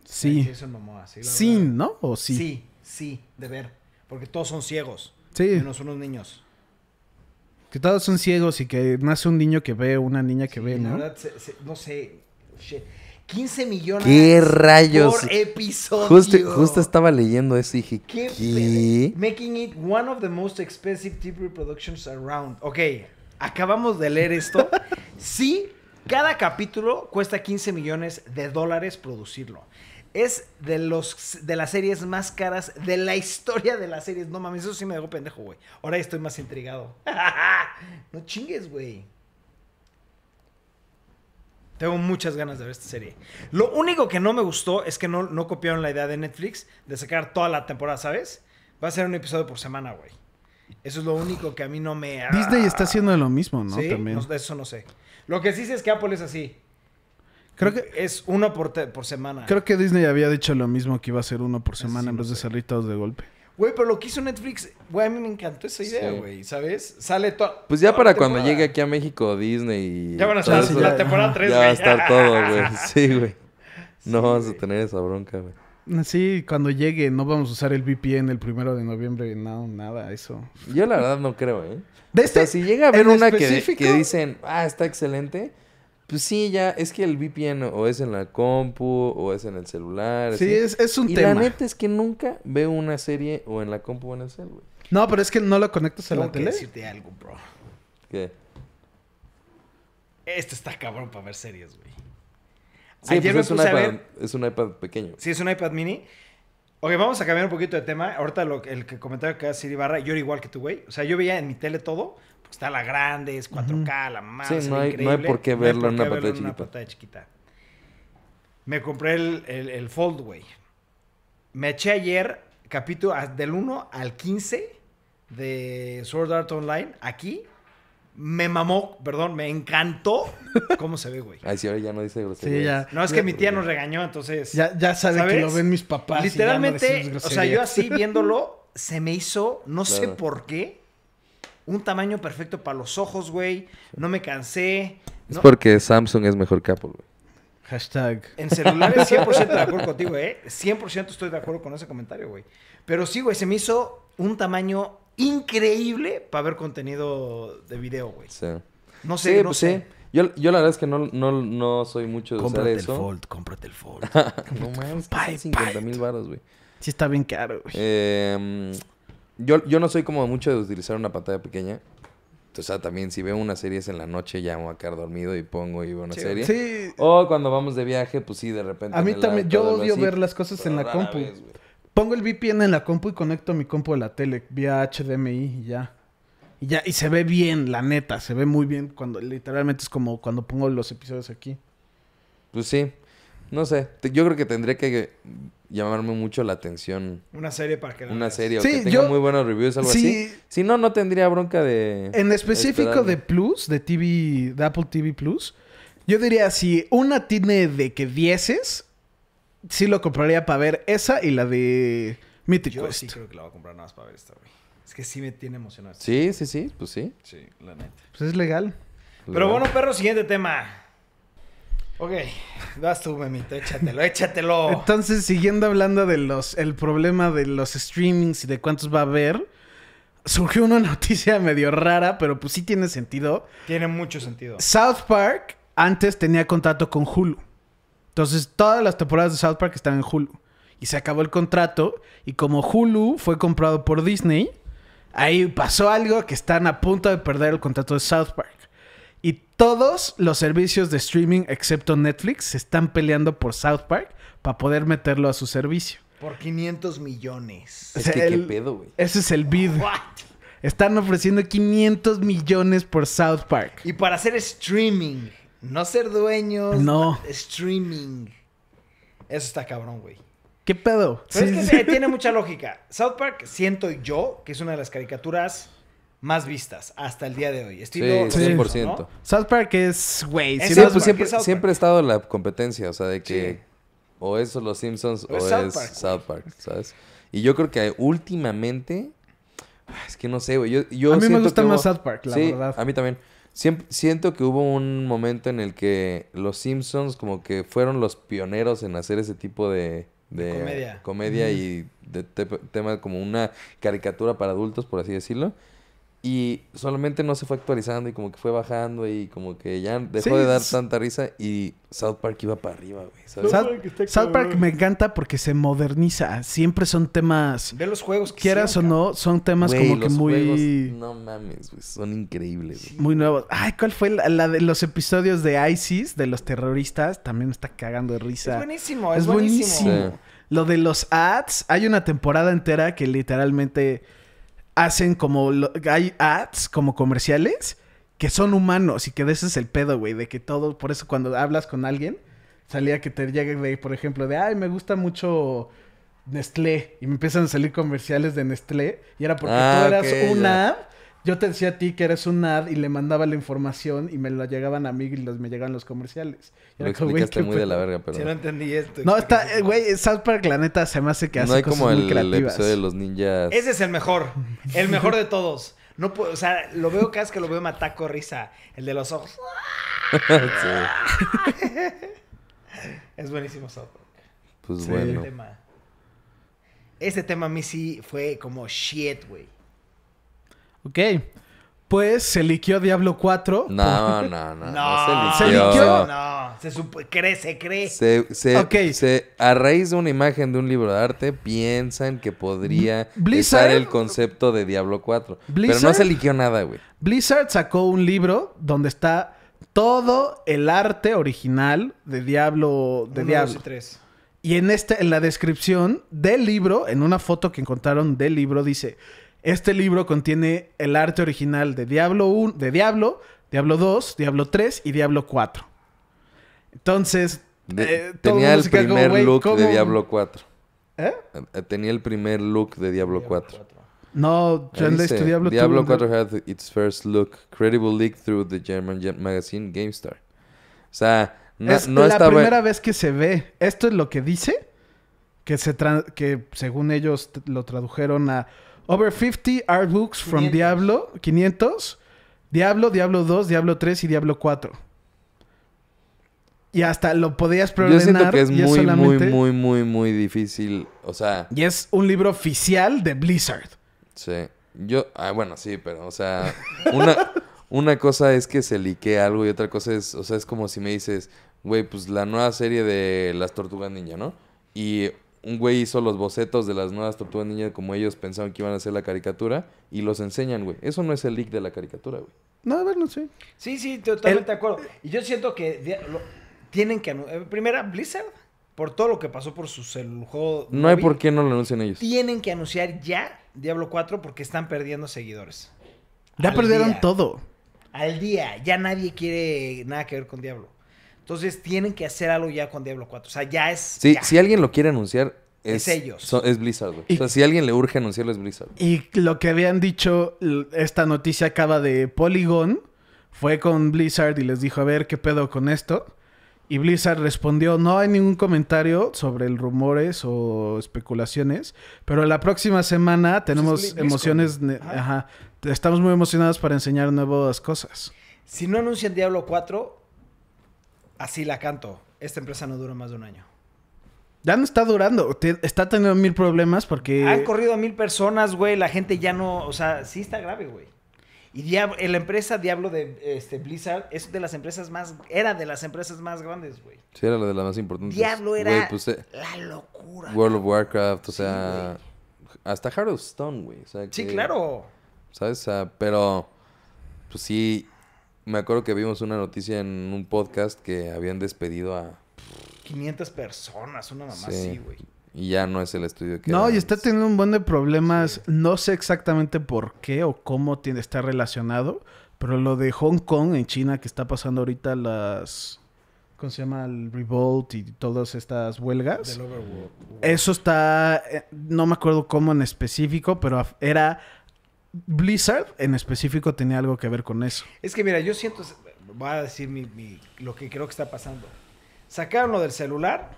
[SPEAKER 3] Sí.
[SPEAKER 1] Eso mamó así. la
[SPEAKER 3] Sin,
[SPEAKER 1] verdad.
[SPEAKER 3] ¿no? ¿O sí?
[SPEAKER 1] Sí, sí, de ver. Porque todos son ciegos.
[SPEAKER 3] Sí.
[SPEAKER 1] Menos unos niños.
[SPEAKER 3] Que todos son ciegos y que nace un niño que ve, una niña que
[SPEAKER 1] Sí,
[SPEAKER 3] ve,
[SPEAKER 1] la
[SPEAKER 3] ¿no?
[SPEAKER 1] verdad, se- se- no sé. shit. 15 millones
[SPEAKER 2] ¿Qué rayos?
[SPEAKER 1] por episodio.
[SPEAKER 2] Justo, justo estaba leyendo eso y dije,
[SPEAKER 1] ¿Qué?
[SPEAKER 2] ¿qué?
[SPEAKER 1] pe- Making it one of the most expensive TV productions around. Ok, acabamos de leer esto. sí, cada capítulo cuesta 15 millones de dólares producirlo. Es de, los, de las series más caras de la historia de las series. No mames, eso sí me dejó pendejo, güey. Ahora estoy más intrigado. no chingues, güey. Tengo muchas ganas de ver esta serie. Lo único que no me gustó es que no, no copiaron la idea de Netflix de sacar toda la temporada, ¿sabes? Va a ser un episodio por semana, güey. Eso es lo único que a mí no me...
[SPEAKER 3] Disney está haciendo lo mismo, ¿no?
[SPEAKER 1] ¿Sí?
[SPEAKER 3] También.
[SPEAKER 1] No, eso no sé. Lo que sí sé es que Apple es así.
[SPEAKER 3] Creo que,
[SPEAKER 1] Es uno por, semana.
[SPEAKER 3] creo que Disney había dicho lo mismo, que iba a ser uno por semana
[SPEAKER 1] sí
[SPEAKER 3] en vez de todos de golpe.
[SPEAKER 1] Güey, pero lo que hizo Netflix, güey, a mí me encantó esa idea,
[SPEAKER 2] Sí.
[SPEAKER 1] güey, ¿sabes? Sale todo...
[SPEAKER 2] Pues ya
[SPEAKER 1] toda
[SPEAKER 2] para cuando llegue aquí a México Disney y...
[SPEAKER 1] Ya van a estar
[SPEAKER 3] sí,
[SPEAKER 1] la temporada 3,
[SPEAKER 2] Ya va a estar todo, güey. Sí, güey. No vamos a tener esa bronca, güey.
[SPEAKER 3] Sí, cuando llegue no vamos a usar el VPN el primero de noviembre, no, nada, eso.
[SPEAKER 2] Yo la verdad no creo, ¿eh?
[SPEAKER 3] De
[SPEAKER 2] O sea,
[SPEAKER 3] este,
[SPEAKER 2] si llega a haber una que, que dicen, ah, está excelente, pues sí, ya, es que el VPN o es en la compu o es en el celular.
[SPEAKER 3] sí,
[SPEAKER 2] así.
[SPEAKER 3] es, es un
[SPEAKER 2] y
[SPEAKER 3] tema.
[SPEAKER 2] la neta es que nunca veo una serie o en la compu o en el cel, güey.
[SPEAKER 3] No, pero es que no lo conectas a
[SPEAKER 1] Tengo
[SPEAKER 3] la
[SPEAKER 1] que
[SPEAKER 3] tele.
[SPEAKER 1] decirte algo, bro.
[SPEAKER 2] ¿Qué?
[SPEAKER 1] Esto está cabrón para ver series, güey.
[SPEAKER 2] Sí,
[SPEAKER 1] Ayer
[SPEAKER 2] pues
[SPEAKER 1] me
[SPEAKER 2] es un,
[SPEAKER 1] a
[SPEAKER 2] iPad,
[SPEAKER 1] ver-
[SPEAKER 2] es un iPad pequeño.
[SPEAKER 1] Sí, es un iPad mini. Ok, vamos a cambiar un poquito de tema. Ahorita lo, que- el que comentario que hace Siri Barra, yo era igual que tú, güey. O sea, yo veía en mi tele todo. Porque está la grande, es 4K, la mamá.
[SPEAKER 2] Sí, no hay- no hay
[SPEAKER 1] increíble.
[SPEAKER 2] por qué verlo en una
[SPEAKER 1] verlo
[SPEAKER 2] pantalla
[SPEAKER 1] en una
[SPEAKER 2] chiquita.
[SPEAKER 1] pantalla chiquita. Me compré el, el, el Fold, güey. Me eché ayer capítulo del 1 al 15 de Sword Art Online aquí. Me mamó, perdón, me encantó cómo se ve, güey.
[SPEAKER 2] Ay, sí, ahora ya no dice groserías.
[SPEAKER 3] Sí, ya.
[SPEAKER 1] No, es que mi tía nos regañó, entonces...
[SPEAKER 3] Ya, ya sabe
[SPEAKER 1] ¿Sabes?
[SPEAKER 3] que lo ven mis papás. y ya no
[SPEAKER 1] Literalmente, o sea, yo así viéndolo, se me hizo, no sé
[SPEAKER 2] Claro.
[SPEAKER 1] por qué, un tamaño perfecto para los ojos, güey. No me cansé.
[SPEAKER 2] Es
[SPEAKER 1] No-
[SPEAKER 2] porque Samsung es mejor que Apple, güey.
[SPEAKER 3] Hashtag.
[SPEAKER 1] En celulares 100% de acuerdo contigo, ¿eh? 100% estoy de acuerdo con ese comentario, güey. Pero sí, güey, se me hizo un tamaño increíble para ver contenido de video, güey.
[SPEAKER 2] Sí.
[SPEAKER 1] No sé,
[SPEAKER 2] sí,
[SPEAKER 1] no
[SPEAKER 2] pues
[SPEAKER 1] sé.
[SPEAKER 2] sí. Yo, yo la verdad es que no, no, no soy mucho de usar eso.
[SPEAKER 1] cómprate el Fold.
[SPEAKER 2] no mames,
[SPEAKER 3] Buy
[SPEAKER 2] que
[SPEAKER 3] it,
[SPEAKER 2] son 50 mil baros, güey.
[SPEAKER 3] Sí está bien caro, güey.
[SPEAKER 2] Eh, yo, yo no soy como mucho de utilizar una pantalla pequeña. O sea, también si veo unas series en la noche ya me voy a quedar dormido y pongo y veo una
[SPEAKER 1] Sí,
[SPEAKER 2] serie.
[SPEAKER 3] Sí,
[SPEAKER 2] O cuando vamos de viaje, pues sí, de repente.
[SPEAKER 3] a mí también. Yo odio
[SPEAKER 2] así,
[SPEAKER 3] ver las cosas en la compu.
[SPEAKER 2] vez.
[SPEAKER 3] Pongo el VPN en la compu y conecto mi compu a la tele vía HDMI y ya. Y ya, y se ve bien, la neta, se ve muy bien cuando literalmente es como cuando pongo los episodios aquí.
[SPEAKER 2] Pues sí. No sé. Yo creo que tendría que llamarme mucho la atención
[SPEAKER 1] Una serie para que la
[SPEAKER 2] una
[SPEAKER 1] veas.
[SPEAKER 2] serie o
[SPEAKER 3] Sí,
[SPEAKER 2] que tenga
[SPEAKER 3] yo-
[SPEAKER 2] muy buenos reviews, algo
[SPEAKER 3] Sí.
[SPEAKER 2] así. Si no, no tendría bronca de.
[SPEAKER 3] En específico
[SPEAKER 2] esperarme.
[SPEAKER 3] de Plus, de TV, de Apple TV Plus, yo diría si una tiene de que dieces, sí lo compraría para ver esa y la de Mythic
[SPEAKER 1] Yo
[SPEAKER 3] Quest.
[SPEAKER 1] sí creo que la voy a comprar nada más para ver esta, güey. Es que sí me tiene emocionado.
[SPEAKER 2] Sí, sí, sí. Pues sí.
[SPEAKER 1] Sí, la neta.
[SPEAKER 3] Pues es legal.
[SPEAKER 1] Pero bueno, perro, siguiente tema. Ok, vas tú, memito, échatelo, échatelo.
[SPEAKER 3] Entonces, siguiendo hablando de los, el problema de los streamings y de cuántos va a haber, surgió una noticia medio rara, pero pues sí tiene sentido.
[SPEAKER 1] Tiene mucho sentido.
[SPEAKER 3] South Park antes tenía contrato con Hulu. Entonces, todas las temporadas de South Park están en Hulu. y se acabó el contrato. Y como Hulu fue comprado por Disney, ahí pasó algo que están a punto de perder el contrato de South Park. Y todos los servicios de streaming, excepto Netflix, se están peleando por South Park para poder meterlo a su servicio.
[SPEAKER 1] Por 500 millones.
[SPEAKER 3] O
[SPEAKER 2] Es
[SPEAKER 3] sea,
[SPEAKER 2] que qué pedo, güey.
[SPEAKER 3] Ese es el bid.
[SPEAKER 1] What?
[SPEAKER 3] Están ofreciendo 500 millones por South Park.
[SPEAKER 1] Y para hacer streaming. No ser dueños.
[SPEAKER 3] No.
[SPEAKER 1] Streaming. Eso está cabrón, güey.
[SPEAKER 3] ¿Qué pedo?
[SPEAKER 1] Pero
[SPEAKER 3] Sí,
[SPEAKER 1] es que tiene mucha lógica. South Park siento yo que es una de las caricaturas más vistas hasta el día de hoy. Estilo
[SPEAKER 2] Sí,
[SPEAKER 1] Simpson,
[SPEAKER 2] 100%.
[SPEAKER 1] ¿no?
[SPEAKER 3] South Park es, güey, si
[SPEAKER 2] Sí, pues siempre,
[SPEAKER 1] es South
[SPEAKER 2] siempre
[SPEAKER 1] Park.
[SPEAKER 2] ha estado la competencia, o sea, de que
[SPEAKER 1] Sí.
[SPEAKER 2] o es los Simpsons o,
[SPEAKER 1] O es
[SPEAKER 2] es
[SPEAKER 1] South
[SPEAKER 2] South
[SPEAKER 1] Park,
[SPEAKER 2] ¿sabes? Y yo creo que últimamente, es que no sé, güey, yo, yo
[SPEAKER 3] A mí me
[SPEAKER 2] siento
[SPEAKER 3] gusta
[SPEAKER 2] que
[SPEAKER 3] más
[SPEAKER 2] hubo-
[SPEAKER 3] South Park, la
[SPEAKER 2] sí,
[SPEAKER 3] verdad.
[SPEAKER 2] a mí también. Siempre, siento que hubo un momento en el que los Simpsons como que fueron los pioneros en hacer ese tipo de, de
[SPEAKER 1] comedia.
[SPEAKER 2] y de te- tema como una caricatura para adultos, por así decirlo. Y solamente no se fue actualizando y como que fue bajando y como que ya dejó
[SPEAKER 3] Sí,
[SPEAKER 2] de dar tanta risa y South Park iba para arriba, güey. ¿sabes?
[SPEAKER 3] South, South Park me encanta porque se moderniza. Siempre son temas,
[SPEAKER 1] Ve los juegos que
[SPEAKER 3] quieras o no, son temas
[SPEAKER 2] Güey,
[SPEAKER 3] como que muy...
[SPEAKER 2] juegos, no mames, güey, son increíbles. güey.
[SPEAKER 3] Muy nuevos. Ay, ¿cuál fue la, la de los episodios de ISIS, de los terroristas? También me está cagando de risa.
[SPEAKER 1] Es buenísimo, es,
[SPEAKER 3] Es
[SPEAKER 1] buenísimo.
[SPEAKER 3] buenísimo.
[SPEAKER 2] Sí.
[SPEAKER 3] Lo de los ads, hay una temporada entera que literalmente hacen como... lo- hay ads como comerciales que son humanos y que de ese es el pedo, güey. De que todo... Por eso cuando hablas con alguien, salía que te llegue de, por ejemplo, de... Ay, me gusta mucho Nestlé. Y me empiezan a salir comerciales de Nestlé. Y era porque
[SPEAKER 2] Ah,
[SPEAKER 3] tú eras
[SPEAKER 2] ok,
[SPEAKER 3] un
[SPEAKER 2] ya.
[SPEAKER 3] Yo te decía a ti que eres un ad y le mandaba la información y me lo llegaban a mí y los, me llegaban los comerciales. Y
[SPEAKER 2] Lo explicaste muy de la verga, pero...
[SPEAKER 1] Si no entendí esto.
[SPEAKER 3] No, está, eh, güey, South Park, la neta, se me hace que hace
[SPEAKER 2] no hay
[SPEAKER 3] cosas
[SPEAKER 2] como
[SPEAKER 3] muy
[SPEAKER 2] el,
[SPEAKER 3] creativas.
[SPEAKER 2] episodio de los ninjas.
[SPEAKER 1] Ese es el mejor. El mejor de todos. No puedo, o sea, lo veo cada vez que lo veo me ataco risa. El de los ojos.
[SPEAKER 2] Sí,
[SPEAKER 1] Es buenísimo South Park.
[SPEAKER 2] pues
[SPEAKER 3] Sí.
[SPEAKER 2] bueno.
[SPEAKER 1] Ese tema. Ese tema a mí sí fue como shit, güey.
[SPEAKER 3] Ok. Pues se liqueó Diablo 4.
[SPEAKER 2] No, no, no.
[SPEAKER 1] No,
[SPEAKER 2] No,
[SPEAKER 3] ¿Se
[SPEAKER 2] se
[SPEAKER 3] liqueó?
[SPEAKER 2] liqueó.
[SPEAKER 1] No, se supo, cree, se cree.
[SPEAKER 2] Se, se,
[SPEAKER 3] Ok.
[SPEAKER 2] se- a raíz de una imagen de un libro de arte, piensan que podría
[SPEAKER 3] Blizzard-
[SPEAKER 2] estar el concepto de Diablo 4. Pero no se liqueó nada, güey.
[SPEAKER 3] Blizzard sacó un libro donde está todo el arte original de Diablo. De
[SPEAKER 1] Uno,
[SPEAKER 3] Diablo.
[SPEAKER 1] dos y tres.
[SPEAKER 3] Y en este, en la descripción del libro, en una foto que encontraron del libro, dice: Este libro contiene el arte original de Diablo 1, de Diablo, Diablo 2, Diablo 3 y Diablo 4. Entonces,
[SPEAKER 2] De-
[SPEAKER 3] eh,
[SPEAKER 2] tenía el
[SPEAKER 3] como,
[SPEAKER 2] primer
[SPEAKER 3] "Güey,
[SPEAKER 2] look
[SPEAKER 3] ¿cómo?".
[SPEAKER 2] de Diablo 4.
[SPEAKER 3] ¿Eh?
[SPEAKER 2] Eh, Tenía el primer look de Diablo 4.
[SPEAKER 3] No, yo
[SPEAKER 2] dice,
[SPEAKER 3] Diablo,
[SPEAKER 2] Diablo
[SPEAKER 3] tuvo-
[SPEAKER 2] 4 had its first look, credible leak through the German magazine GameStar. O sea, no,
[SPEAKER 3] es
[SPEAKER 2] no
[SPEAKER 3] la
[SPEAKER 2] estaba...
[SPEAKER 3] primera vez que se ve. Esto es lo que dice. Que, se tra- que según ellos lo tradujeron a Over 50 artbooks from
[SPEAKER 1] 500.
[SPEAKER 3] Diablo. 500. Diablo, Diablo 2, Diablo 3 y Diablo 4. Y hasta lo podías
[SPEAKER 2] Yo
[SPEAKER 3] preordenar.
[SPEAKER 2] siento que es muy, muy,
[SPEAKER 3] solamente-
[SPEAKER 2] muy, muy, muy difícil. O sea,
[SPEAKER 3] Y es un libro oficial de Blizzard.
[SPEAKER 2] sí. Yo, ah, bueno, sí, pero, o sea, una, una cosa es que se liquee algo y otra cosa es, o sea, es como si me dices, güey, pues la nueva serie de las Tortugas Ninja, ¿no? Y un güey hizo los bocetos de las nuevas Tortugas Ninja como ellos pensaban que iban a hacer la caricatura y los enseñan, güey. Eso no es el leak de la caricatura, güey.
[SPEAKER 3] No, bueno, sí.
[SPEAKER 1] Sí, sí, totalmente
[SPEAKER 3] El-
[SPEAKER 1] de acuerdo. Y yo siento que lo- tienen que... anu- eh, Primera, Blizzard, por todo lo que pasó por su cel- juego...
[SPEAKER 2] No hay por qué no lo anuncian ellos.
[SPEAKER 1] Tienen que anunciar ya Diablo 4 porque están perdiendo seguidores.
[SPEAKER 3] Ya
[SPEAKER 1] Al
[SPEAKER 3] perdieron
[SPEAKER 1] día.
[SPEAKER 3] todo.
[SPEAKER 1] Al día. Ya nadie quiere nada que ver con Diablo. Entonces tienen que hacer algo ya con Diablo 4. O sea, ya es...
[SPEAKER 2] Sí,
[SPEAKER 1] ya.
[SPEAKER 2] si alguien lo quiere anunciar, es,
[SPEAKER 1] Es ellos.
[SPEAKER 2] so- es Blizzard, güey.
[SPEAKER 3] Y-
[SPEAKER 2] O sea, si alguien le urge anunciarlo, es Blizzard.
[SPEAKER 3] Y lo que habían dicho, esta noticia acaba de Polygon, fue con Blizzard y les dijo, a ver, ¿qué pedo con esto? Y Blizzard respondió, no hay ningún comentario sobre el rumores o especulaciones, pero la próxima semana tenemos
[SPEAKER 1] Bli- BlizzCon.
[SPEAKER 3] emociones, ne-
[SPEAKER 1] Ajá.
[SPEAKER 3] ajá, estamos muy emocionados para enseñar nuevas cosas.
[SPEAKER 1] Si no anuncian Diablo 4, así la canto. Esta empresa no dura más de un año.
[SPEAKER 3] Ya no está durando, te- está teniendo mil problemas porque...
[SPEAKER 1] Han corrido a mil personas, güey. La gente ya no. O sea, sí está grave, güey. Y Diab- la empresa Diablo de este, Blizzard es de las empresas más. Era de las empresas más grandes, güey.
[SPEAKER 2] Sí, era la de las más importantes.
[SPEAKER 1] Diablo era
[SPEAKER 2] Güey, pues, eh,
[SPEAKER 1] la locura.
[SPEAKER 2] World of Warcraft, o sea, hasta Heart of Stone, güey. O sea,
[SPEAKER 1] Sí, claro.
[SPEAKER 2] ¿Sabes? O sea, pero, pues sí, me acuerdo que vimos una noticia en un podcast que habían despedido a...
[SPEAKER 1] 500 personas, una mamá
[SPEAKER 2] Sí.
[SPEAKER 1] así, güey.
[SPEAKER 2] Y ya no es el estudio que...
[SPEAKER 3] No,
[SPEAKER 2] era
[SPEAKER 3] y está teniendo un buen de problemas. No sé exactamente por qué o cómo tiene, está relacionado. Pero lo de Hong Kong en China que está pasando ahorita las... ¿Cómo se llama? El revolt y todas estas huelgas.
[SPEAKER 1] Del Overworld.
[SPEAKER 3] Eso está... eh, No me acuerdo cómo en específico, pero era... Blizzard en específico tenía algo que ver con eso.
[SPEAKER 1] Es que mira, yo siento, voy a decir mi- mi- lo que creo que está pasando. Sacaron lo del celular,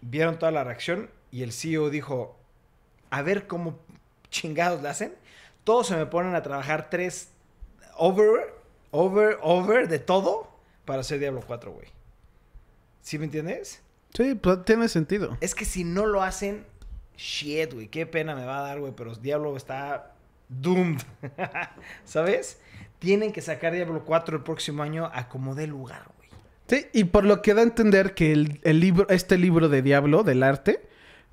[SPEAKER 1] vieron toda la reacción y el CEO dijo, a ver cómo chingados le hacen. Todos se me ponen a trabajar tres over, over, over de todo para hacer Diablo 4, güey. ¿Sí me entiendes?
[SPEAKER 3] Sí, pues tiene sentido.
[SPEAKER 1] Es que si no lo hacen, shit, güey, qué pena me va a dar, güey, pero Diablo está doomed. ¿Sabes? Tienen que sacar Diablo 4 el próximo año a como dé lugar, güey.
[SPEAKER 3] Sí, y por lo que da a entender que el, el libro, este libro de Diablo, del arte,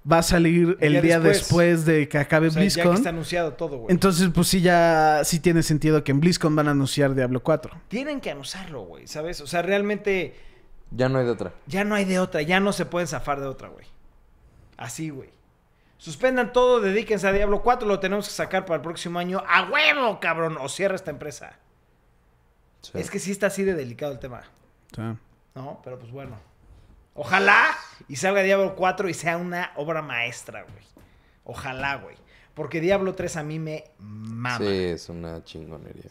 [SPEAKER 3] va a salir el,
[SPEAKER 1] día
[SPEAKER 3] día
[SPEAKER 1] después.
[SPEAKER 3] después. de que acabe
[SPEAKER 1] O sea, ya que
[SPEAKER 3] BlizzCon.
[SPEAKER 1] está anunciado todo, güey.
[SPEAKER 3] Entonces, pues sí, ya sí tiene sentido que en BlizzCon van a anunciar Diablo 4.
[SPEAKER 1] Tienen que anunciarlo, güey, ¿sabes? O sea, realmente
[SPEAKER 2] Ya no hay de otra.
[SPEAKER 1] ya no hay de otra, ya no se pueden zafar de otra, güey. Así, güey. Suspendan todo, dedíquense a Diablo 4, lo tenemos que sacar para el próximo año. ¡A huevo, cabrón! O cierra esta empresa.
[SPEAKER 2] Sí.
[SPEAKER 1] Es que sí está así de delicado el tema.
[SPEAKER 3] Sea,
[SPEAKER 1] ¿No? Pero pues bueno. Ojalá y salga Diablo 4 y sea una obra maestra, güey. Ojalá, güey. Porque Diablo 3 a mí me mama.
[SPEAKER 2] Sí, es una chingonería.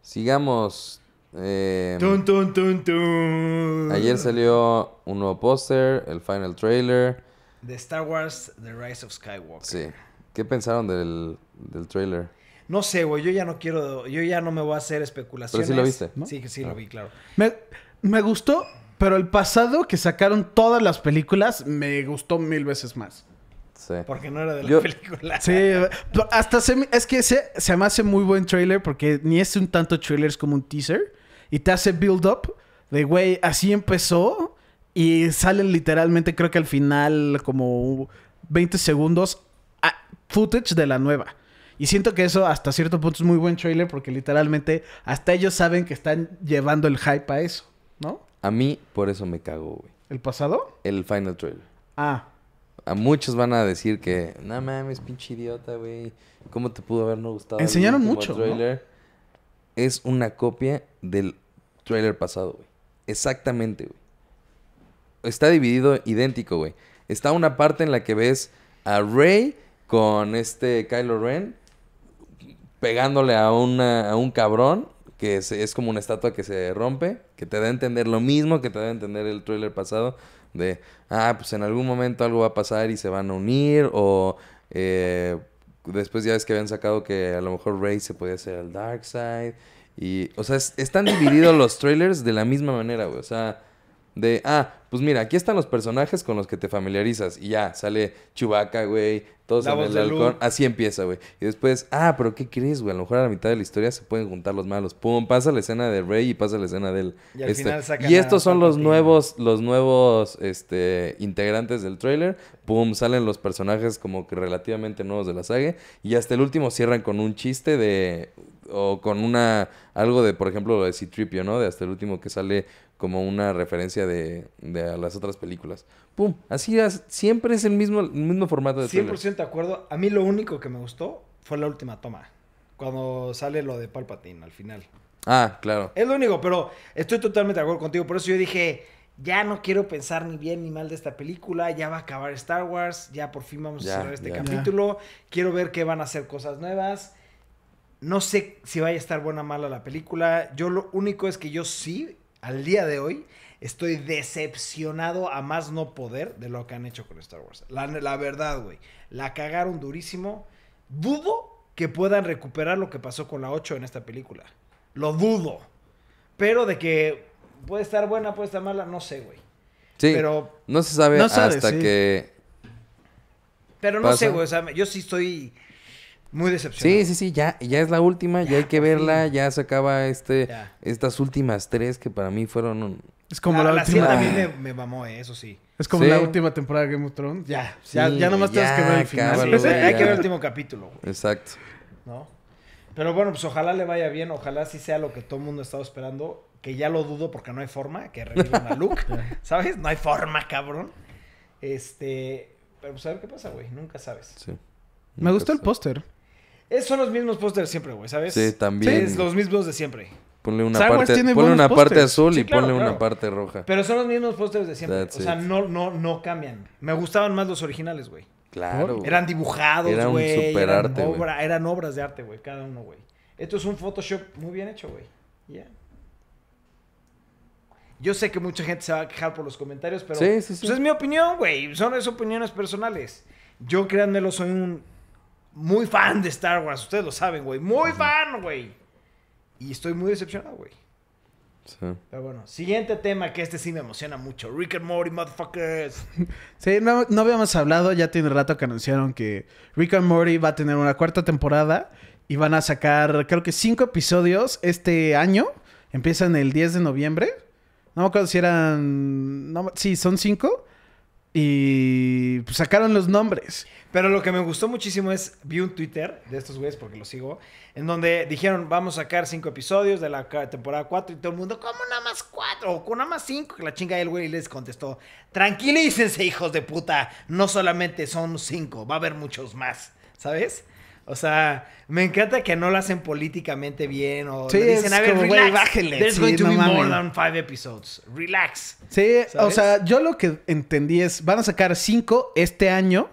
[SPEAKER 2] Sigamos. eh,
[SPEAKER 1] Tun, tun, tun, tun.
[SPEAKER 2] ayer salió un nuevo póster, el final trailer.
[SPEAKER 1] De Star Wars The Rise of Skywalker.
[SPEAKER 2] Sí. ¿Qué pensaron del, del trailer?
[SPEAKER 1] No sé, güey. Yo ya no quiero. Yo ya no me voy a hacer especulaciones.
[SPEAKER 2] Pero sí lo viste,
[SPEAKER 3] ¿no?
[SPEAKER 1] Sí, que sí
[SPEAKER 2] Ah.
[SPEAKER 1] lo vi, claro.
[SPEAKER 3] me, me gustó, pero el pasado que sacaron todas las películas me gustó mil veces más.
[SPEAKER 2] Sí.
[SPEAKER 1] Porque no era de la
[SPEAKER 2] Yo-
[SPEAKER 1] película.
[SPEAKER 3] Sí, hasta se me- es que se, se me hace muy buen trailer porque ni es un tanto trailer, es como un teaser. Y te hace build up de, güey, así empezó. Y salen literalmente, creo que al final, como 20 segundos, a- footage de la nueva. Y siento que eso hasta cierto punto es muy buen trailer porque literalmente hasta ellos saben que están llevando el hype a eso, ¿no?
[SPEAKER 2] A mí, por eso me cago, güey.
[SPEAKER 3] ¿El pasado?
[SPEAKER 2] El final trailer.
[SPEAKER 3] Ah,
[SPEAKER 2] A muchos van a decir que, no mames, pinche idiota, güey. ¿Cómo te pudo haber no gustado?
[SPEAKER 3] Enseñaron mucho, ¿no?
[SPEAKER 2] trailer? Es una copia del trailer pasado, güey. Exactamente, güey. Está dividido idéntico, güey. Está una parte en la que ves a Rey con este Kylo Ren pegándole a, una, a un cabrón que es, es como una estatua que se rompe, que te da a entender lo mismo que te da a entender el trailer pasado, de, ah, pues en algún momento algo va a pasar y se van a unir, o eh, después ya ves que habían sacado que a lo mejor Rey se podía hacer al Dark Side, y, o sea, es- están divididos los trailers de la misma manera, güey, o sea, de, ah, pues mira, aquí están los personajes con los que te familiarizas. Y ya, sale Chewbacca, güey. Todos
[SPEAKER 1] La
[SPEAKER 2] en el halcón. Así empieza, güey. Y después, ah, pero ¿qué crees, güey? A lo mejor a la mitad de la historia se pueden juntar los malos. Pum, pasa la escena de Rey y pasa la escena del...
[SPEAKER 1] Y al final sacan
[SPEAKER 2] y estos son los nuevos, los nuevos, este, integrantes del trailer. Pum, salen los personajes como que relativamente nuevos de la saga. Y hasta el último cierran con un chiste de... O con una... Algo de, por ejemplo, lo de Citripio, ¿no? De hasta el último que sale como una referencia de, de a las otras películas. Pum, así es, siempre es el mismo, el mismo formato de trailer.
[SPEAKER 1] 100% de acuerdo. A mí lo único que me gustó fue la última toma. Cuando sale lo de Palpatine al final.
[SPEAKER 2] Ah, claro.
[SPEAKER 1] Es lo único, pero estoy totalmente de acuerdo contigo. Por eso yo dije, ya no quiero pensar ni bien ni mal de esta película. Ya va a acabar Star Wars. Ya por fin vamos
[SPEAKER 2] Ya,
[SPEAKER 1] a cerrar este
[SPEAKER 2] ya.
[SPEAKER 1] capítulo. Quiero ver que van a hacer cosas nuevas. No sé si vaya a estar buena o mala la película. Yo lo único es que yo sí, al día de hoy, estoy decepcionado a más no poder de lo que han hecho con Star Wars. La, la verdad, güey. La cagaron durísimo. Dudo que puedan recuperar lo que pasó con la 8 en esta película. Lo dudo. Pero de que puede estar buena, puede estar mala, no sé, güey.
[SPEAKER 2] Sí,
[SPEAKER 1] Pero,
[SPEAKER 2] no se sabe
[SPEAKER 3] No sabe,
[SPEAKER 2] hasta
[SPEAKER 3] sí.
[SPEAKER 2] que...
[SPEAKER 1] pero no
[SPEAKER 2] ¿Pasa?
[SPEAKER 1] sé, güey. O sea, yo sí estoy muy decepcionado.
[SPEAKER 2] Sí, sí, sí, ya, ya es la última, ya,
[SPEAKER 1] Ya,
[SPEAKER 2] hay que verla,
[SPEAKER 1] fin.
[SPEAKER 2] ya se acaba este,
[SPEAKER 1] Ya.
[SPEAKER 2] estas últimas tres que para mí fueron... un-
[SPEAKER 3] es como
[SPEAKER 1] la,
[SPEAKER 3] la,
[SPEAKER 1] la
[SPEAKER 3] última.
[SPEAKER 1] siete a mí me, me mamó, eh, eso sí.
[SPEAKER 3] Es como
[SPEAKER 2] Sí.
[SPEAKER 3] la última temporada de Game of Thrones. Ya, ya,
[SPEAKER 2] Sí,
[SPEAKER 3] ya nomás tienes que ver el
[SPEAKER 2] ya,
[SPEAKER 3] final.
[SPEAKER 2] cábalo,
[SPEAKER 1] Sí, hay
[SPEAKER 2] ya.
[SPEAKER 1] que ver el último capítulo, güey.
[SPEAKER 2] Exacto.
[SPEAKER 1] ¿no? Pero bueno, pues ojalá le vaya bien, ojalá sí sea lo que todo el mundo ha estado esperando, que ya lo dudo porque no hay forma, que revivan a Luke, ¿sabes? No hay forma, cabrón. Este, pero pues a ver qué pasa, güey, nunca sabes.
[SPEAKER 2] Sí.
[SPEAKER 3] Me gustó el póster.
[SPEAKER 1] Es, son los mismos pósters siempre, güey, ¿sabes?
[SPEAKER 2] Sí, también.
[SPEAKER 1] Es los mismos de siempre.
[SPEAKER 2] Ponle una
[SPEAKER 3] Star
[SPEAKER 2] parte,
[SPEAKER 3] tiene
[SPEAKER 2] ponle una parte azul
[SPEAKER 1] Sí,
[SPEAKER 2] y
[SPEAKER 1] claro,
[SPEAKER 2] ponle
[SPEAKER 1] claro.
[SPEAKER 2] una parte roja.
[SPEAKER 1] Pero son los mismos pósters de siempre.
[SPEAKER 2] That's
[SPEAKER 1] o sea,
[SPEAKER 2] it.
[SPEAKER 1] no, no, no cambian. Me gustaban más los originales, güey.
[SPEAKER 2] Claro.
[SPEAKER 1] Eran dibujados,
[SPEAKER 2] Era un
[SPEAKER 1] güey. eran, obra- eran obras de arte, güey, cada uno, güey. Esto es un Photoshop muy bien hecho, güey. Ya. Yo sé que mucha gente se va a quejar por los comentarios, pero
[SPEAKER 2] Sí, sí, sí.
[SPEAKER 1] pues es mi opinión, güey. Son esas opiniones personales. Yo, créanmelo, soy un muy fan de Star Wars. Ustedes lo saben, güey. Muy fan, güey. Y estoy muy decepcionado, güey.
[SPEAKER 2] Sí.
[SPEAKER 1] Pero bueno, siguiente tema que este sí me emociona mucho. Rick and Morty, motherfuckers.
[SPEAKER 3] Sí, no, no habíamos hablado, ya tiene rato que anunciaron que Rick and Morty va a tener una cuarta temporada y van a sacar, creo que cinco episodios este año. Empiezan el 10 de noviembre. No me acuerdo si eran... no sí, son cinco. Y pues, sacaron los nombres.
[SPEAKER 1] Pero lo que me gustó muchísimo es, vi un Twitter de estos güeyes, porque los sigo, en donde dijeron, vamos a sacar cinco episodios de la temporada 4 y todo el mundo, ¿cómo nada más cuatro? O nada más cinco, que la chinga el güey les contestó, tranquilícense, hijos de puta, no solamente son cinco, va a haber muchos más, ¿sabes? O sea, me encanta que no lo hacen políticamente bien o
[SPEAKER 3] Sí,
[SPEAKER 1] le dicen,
[SPEAKER 3] es
[SPEAKER 1] a ver,
[SPEAKER 3] como,
[SPEAKER 1] relax,
[SPEAKER 3] bájele,
[SPEAKER 1] there's
[SPEAKER 3] sí,
[SPEAKER 1] going to
[SPEAKER 3] no
[SPEAKER 1] be more
[SPEAKER 3] mamen".
[SPEAKER 1] than five episodes, relax.
[SPEAKER 3] Sí, o sea, yo lo que entendí es, van a sacar cinco este año.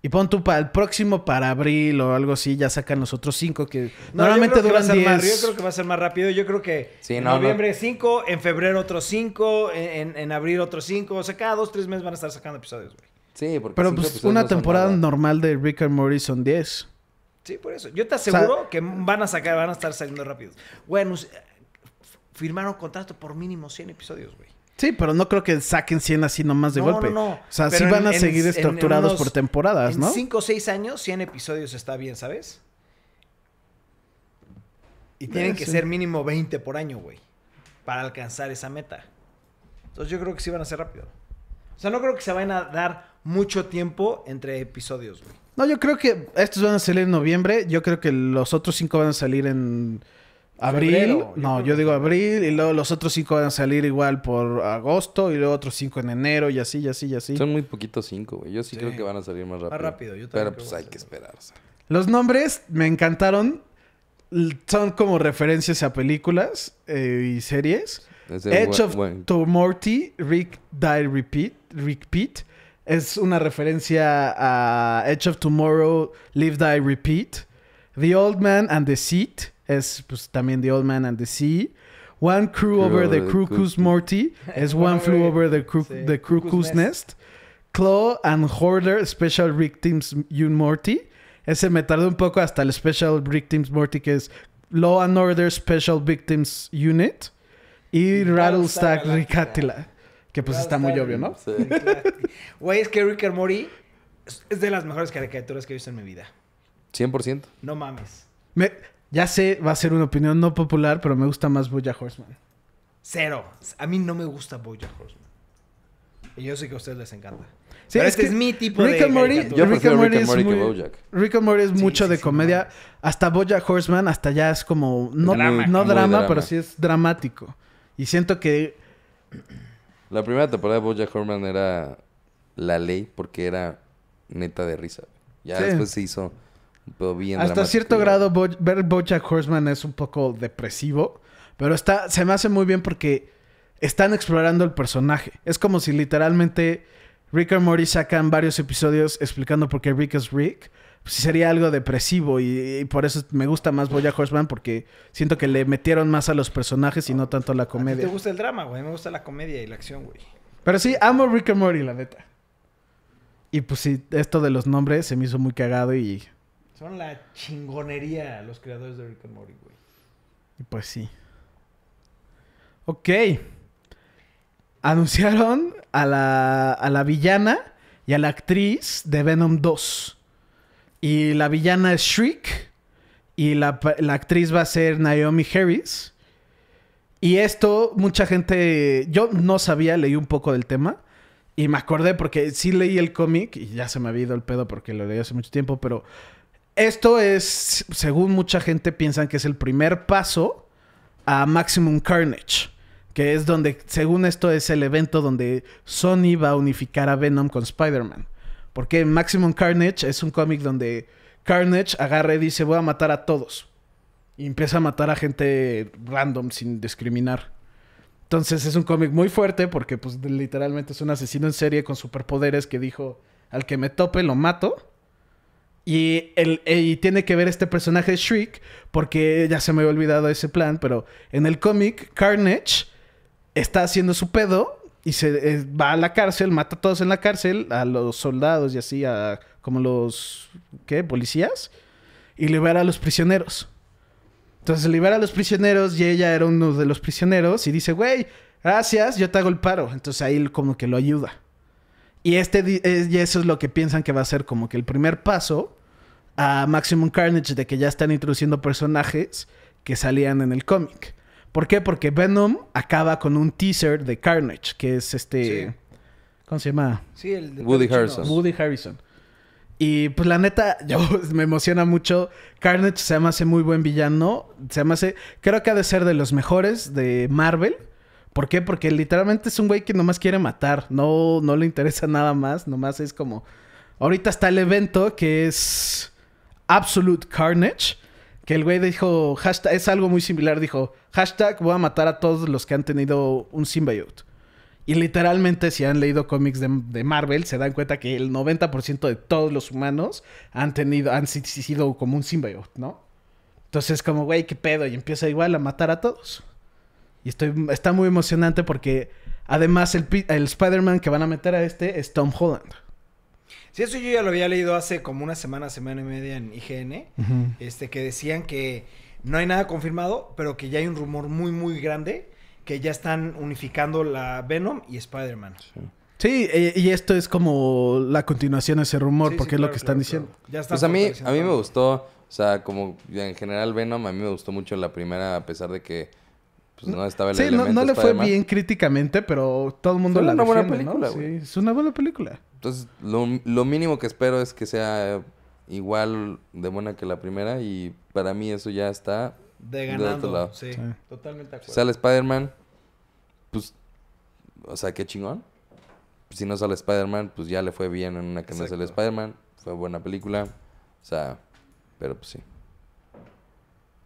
[SPEAKER 3] Y pon tú para el próximo, para abril o algo así, ya sacan los otros cinco que
[SPEAKER 1] No,
[SPEAKER 3] normalmente
[SPEAKER 1] que
[SPEAKER 3] duran
[SPEAKER 1] ser más-
[SPEAKER 3] 10.
[SPEAKER 1] yo creo que va a ser más rápido. Yo creo que
[SPEAKER 2] Sí,
[SPEAKER 1] en
[SPEAKER 2] no, no.
[SPEAKER 1] noviembre 5, en febrero otros 5, en, en- en abril otros 5. O sea, cada dos, tres meses van a estar sacando episodios, güey.
[SPEAKER 2] Sí, porque
[SPEAKER 3] Pero
[SPEAKER 2] cinco
[SPEAKER 3] pues una
[SPEAKER 2] no
[SPEAKER 3] temporada normal de Rick and Morty son 10.
[SPEAKER 1] Sí, por eso. Yo te aseguro que van a sacar, van a estar saliendo rápido. Bueno, firmaron contrato por mínimo 100 episodios, güey.
[SPEAKER 3] Sí, pero no creo que saquen 100 así nomás de
[SPEAKER 1] No,
[SPEAKER 3] golpe.
[SPEAKER 1] no, no.
[SPEAKER 3] O sea,
[SPEAKER 1] Pero
[SPEAKER 3] sí
[SPEAKER 1] en-
[SPEAKER 3] van a
[SPEAKER 1] en-
[SPEAKER 3] seguir
[SPEAKER 1] en- en
[SPEAKER 3] estructurados
[SPEAKER 1] unos-
[SPEAKER 3] por temporadas,
[SPEAKER 1] En
[SPEAKER 3] ¿no?
[SPEAKER 1] 5 o 6 años, 100 episodios está bien, ¿sabes? Y tienen que ser mínimo 20 por año, güey. Para alcanzar esa meta. Entonces yo creo que sí van a ser rápido. O sea, no creo que se vayan a dar mucho tiempo entre episodios, güey.
[SPEAKER 3] No, yo creo que estos van a salir en noviembre. Yo creo que los otros cinco van a salir en abril.
[SPEAKER 1] Febrero,
[SPEAKER 3] no, yo digo abril. Y luego los otros cinco van a salir igual por agosto. Y luego otros cinco en enero. Y así, y así, y así.
[SPEAKER 2] Son muy poquitos cinco, güey. Yo sí,
[SPEAKER 1] Sí.
[SPEAKER 2] creo que van a salir más rápido.
[SPEAKER 1] rápido, yo también
[SPEAKER 2] Pero pues
[SPEAKER 1] que
[SPEAKER 2] hay que esperar.
[SPEAKER 3] Los nombres me encantaron. Son como referencias a películas eh, y series. Edge of Tomorty, Rick Die Repeat, Repeat. Es una referencia a Edge of Tomorrow, Live Die Repeat. The Old Man and the Seat. Es pues también The Old Man and the Sea. One Crew Over the Cuckoo's Morty. Es One Flew. Over the, Cru-
[SPEAKER 1] Sí,
[SPEAKER 3] the
[SPEAKER 1] Nest.
[SPEAKER 3] Claw and Hoarder Special Victims Un Morty. Ese me tardó un poco hasta el Special Victims Morty, que es Law and Order Special Victims Unit. Y Rattlestack. Ricatila. Que pues está muy obvio, ¿no?
[SPEAKER 2] Sí.
[SPEAKER 1] Güey, es que Rick and Morty es- de las mejores caricaturas que he visto en mi vida.
[SPEAKER 2] 100%.
[SPEAKER 1] No mames.
[SPEAKER 3] Me- ya sé, va a ser una opinión no popular, pero me gusta más Boya Horseman.
[SPEAKER 1] Cero. A mí no me gusta Bojack Horseman. Y yo sé que a ustedes les encanta.
[SPEAKER 3] Sí,
[SPEAKER 1] Pero
[SPEAKER 3] es
[SPEAKER 1] este
[SPEAKER 3] que
[SPEAKER 1] es mi tipo
[SPEAKER 3] Rick
[SPEAKER 1] de
[SPEAKER 3] and Morty-.
[SPEAKER 2] Yo
[SPEAKER 3] Rick and
[SPEAKER 2] que
[SPEAKER 3] muy-
[SPEAKER 2] Bojack.
[SPEAKER 3] Rick and Morty es
[SPEAKER 1] Sí,
[SPEAKER 3] mucho
[SPEAKER 1] sí,
[SPEAKER 3] de
[SPEAKER 1] sí,
[SPEAKER 3] comedia. Hasta Boya Horseman, hasta ya es como... No
[SPEAKER 1] Drama.
[SPEAKER 3] no drama. pero sí es dramático. Y siento que...
[SPEAKER 2] La primera temporada de Bojack Horseman era la ley porque era neta de risa. Ya
[SPEAKER 3] Sí.
[SPEAKER 2] después se hizo un pedo bien
[SPEAKER 3] Hasta
[SPEAKER 2] dramático
[SPEAKER 3] cierto grado, Bo- ver Bojack Horseman es un poco depresivo. Pero está, se me hace muy bien porque están explorando el personaje. Es como si literalmente Rick and Morty sacan varios episodios explicando por qué Rick es Rick. Pues sería algo depresivo y, y por eso me gusta más Bojack Horseman porque siento que le metieron más a los personajes y no tanto a la
[SPEAKER 1] A ti te
[SPEAKER 3] comedia.
[SPEAKER 1] gusta el drama, güey. Me gusta la comedia y la acción, güey.
[SPEAKER 3] Pero sí, amo Rick and Morty, la neta. Y pues sí, esto de los nombres se me hizo muy cagado y,
[SPEAKER 1] Son la chingonería los creadores de Rick and Morty, güey.
[SPEAKER 3] y pues sí. Ok. Anunciaron a la, a la villana y a la actriz de Venom 2. Y la villana es Shriek. Y la, la actriz va a ser Naomi Harris. Y esto, mucha gente. Yo no sabía, leí un poco del tema. Y me acordé porque sí leí el cómic y ya se me había ido el pedo porque lo leí hace mucho tiempo, pero esto es, según mucha gente piensan que es el primer paso a Maximum Carnage, que es donde, según esto, es el evento donde Sony va a unificar a Venom con Spider-Man. Porque Maximum Carnage es un cómic donde Carnage agarra y dice voy a matar a todos. Y empieza a matar a gente random sin discriminar. Entonces es un cómic muy fuerte porque pues literalmente es un asesino en serie con superpoderes que dijo al que me tope lo mato. Y, el, y tiene que ver este personaje Shriek porque ya se me había olvidado ese plan, pero en el cómic Carnage está haciendo su pedo y se eh, va a la cárcel, mata a todos en la cárcel, a los soldados y así, a como los, ¿qué? Policías. Y libera a los prisioneros. Entonces libera a los prisioneros y ella era uno de los prisioneros y dice, güey, gracias, yo te hago el paro. Entonces ahí como que lo ayuda. Y, este, es- y eso es lo que piensan que va a ser como que el primer paso a Maximum Carnage de que ya están introduciendo personajes que salían en el cómic. ¿Por qué? Porque Venom acaba con un teaser de Carnage, que es este...
[SPEAKER 1] Sí.
[SPEAKER 3] ¿Cómo se llama?
[SPEAKER 1] Sí, el de
[SPEAKER 2] Woody
[SPEAKER 1] chino.
[SPEAKER 3] Woody Harrison. Y pues la neta, yo me emociona mucho. Carnage se me hace muy buen villano. Se me hace. Creo que ha de ser de los mejores de Marvel. ¿Por qué? Porque literalmente es un güey que nomás quiere matar. No, no le interesa nada más. Nomás es como. Ahorita está el evento que es Absolute Carnage. Que el güey dijo. Hashtag, es algo muy similar. Dijo. Hashtag voy a matar a todos los que han tenido un symbiote. Y literalmente, si han leído cómics de, de Marvel, se dan cuenta que el 90% de todos los humanos han tenido, han si- si- sido como un symbiote, ¿no? Entonces, como, güey, qué pedo. Y empieza igual a matar a todos. Y estoy, está muy emocionante porque además el, el Spider-Man que van a meter a este es Tom Holland.
[SPEAKER 1] Sí, eso yo ya lo había leído hace como una semana, semana y media en IGN. Este, que decían que no hay nada confirmado, pero que ya hay un rumor muy, muy grande que ya están unificando la Venom y Spider-Man.
[SPEAKER 3] Sí, y esto es como la continuación a ese rumor,
[SPEAKER 1] Sí,
[SPEAKER 3] porque
[SPEAKER 1] sí,
[SPEAKER 3] es lo
[SPEAKER 1] claro,
[SPEAKER 3] que están
[SPEAKER 1] claro,
[SPEAKER 3] diciendo.
[SPEAKER 1] claro. Ya están
[SPEAKER 2] Pues a mí, a mí me gustó, o sea, como en general Venom, a mí me gustó mucho la primera, a pesar de que pues, no estaba el
[SPEAKER 3] Sí, no,
[SPEAKER 2] elemento
[SPEAKER 3] no le fue bien críticamente, pero todo el mundo
[SPEAKER 2] Fue
[SPEAKER 3] la
[SPEAKER 2] una buena
[SPEAKER 3] ¿no?
[SPEAKER 2] película,
[SPEAKER 3] Sí,
[SPEAKER 2] güey.
[SPEAKER 3] es una buena película.
[SPEAKER 2] Entonces, lo, lo mínimo que espero es que sea igual de buena que la primera y para mí eso ya está.
[SPEAKER 1] De
[SPEAKER 2] del otro
[SPEAKER 1] ganando.
[SPEAKER 2] lado.
[SPEAKER 1] Sí,
[SPEAKER 3] Sí.
[SPEAKER 1] totalmente de
[SPEAKER 2] Si
[SPEAKER 1] acuerdo.
[SPEAKER 2] sale Spider-Man, pues, o sea, qué chingón. Si no sale Spider-Man, pues ya le fue bien en una que no sale. Spider-Man. Fue buena película. O sea, pero pues sí.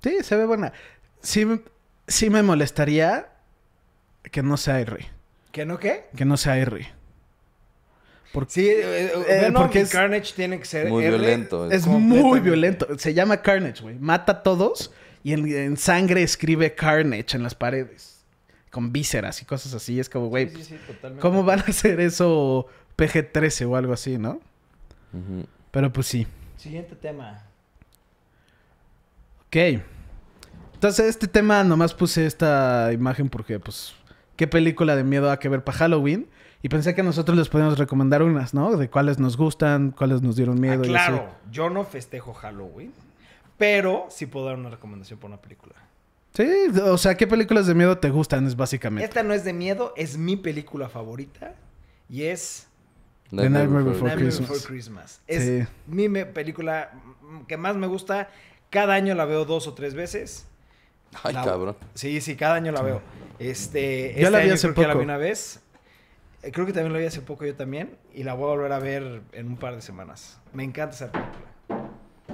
[SPEAKER 3] Sí, se ve buena. Sí, me- sí me molestaría que no sea R.
[SPEAKER 1] ¿Que no qué?
[SPEAKER 3] Que no sea R. Porque
[SPEAKER 1] Sí, eh, eh,
[SPEAKER 3] Eh,
[SPEAKER 1] Venom
[SPEAKER 3] porque
[SPEAKER 1] y
[SPEAKER 3] es-
[SPEAKER 1] Carnage tiene que ser
[SPEAKER 2] Muy
[SPEAKER 1] R.
[SPEAKER 2] violento.
[SPEAKER 3] es muy violento. Se llama Carnage, güey. Mata a todos y en, en sangre escribe Carnage en las paredes. Con vísceras y cosas así. Es como, güey,
[SPEAKER 1] Sí, sí.
[SPEAKER 3] ¿cómo van a hacer eso PG-13 o algo así, no? Pero pues sí.
[SPEAKER 1] Siguiente tema.
[SPEAKER 3] Ok. Entonces, este tema nomás puse esta imagen porque, pues, ¿qué película de miedo hay que ver para Halloween? Y pensé que nosotros les podíamos recomendar unas, ¿no? De cuáles nos gustan, cuáles nos dieron miedo.
[SPEAKER 1] Ah,
[SPEAKER 3] y
[SPEAKER 1] claro,
[SPEAKER 3] así.
[SPEAKER 1] yo no festejo Halloween, pero sí puedo dar una recomendación por una película.
[SPEAKER 3] Sí, o sea, ¿qué películas de miedo te gustan? Es básicamente.
[SPEAKER 1] Esta no es de miedo, es mi película favorita y es
[SPEAKER 3] The Nightmare Before
[SPEAKER 1] Nightmare
[SPEAKER 3] Christmas.
[SPEAKER 1] Before Christmas. Es
[SPEAKER 3] Sí.
[SPEAKER 1] mi me- película que más me gusta. Cada año la veo dos o tres veces.
[SPEAKER 2] Ay,
[SPEAKER 1] La-
[SPEAKER 2] cabrón.
[SPEAKER 1] Sí, sí, cada año la veo. Este,
[SPEAKER 3] Yo la
[SPEAKER 1] este
[SPEAKER 3] vi
[SPEAKER 1] año
[SPEAKER 3] hace
[SPEAKER 1] creo que ya la vi una vez. Eh, Creo que también la vi hace poco yo también. Y la voy a volver a ver en un par de semanas. Me encanta esa película.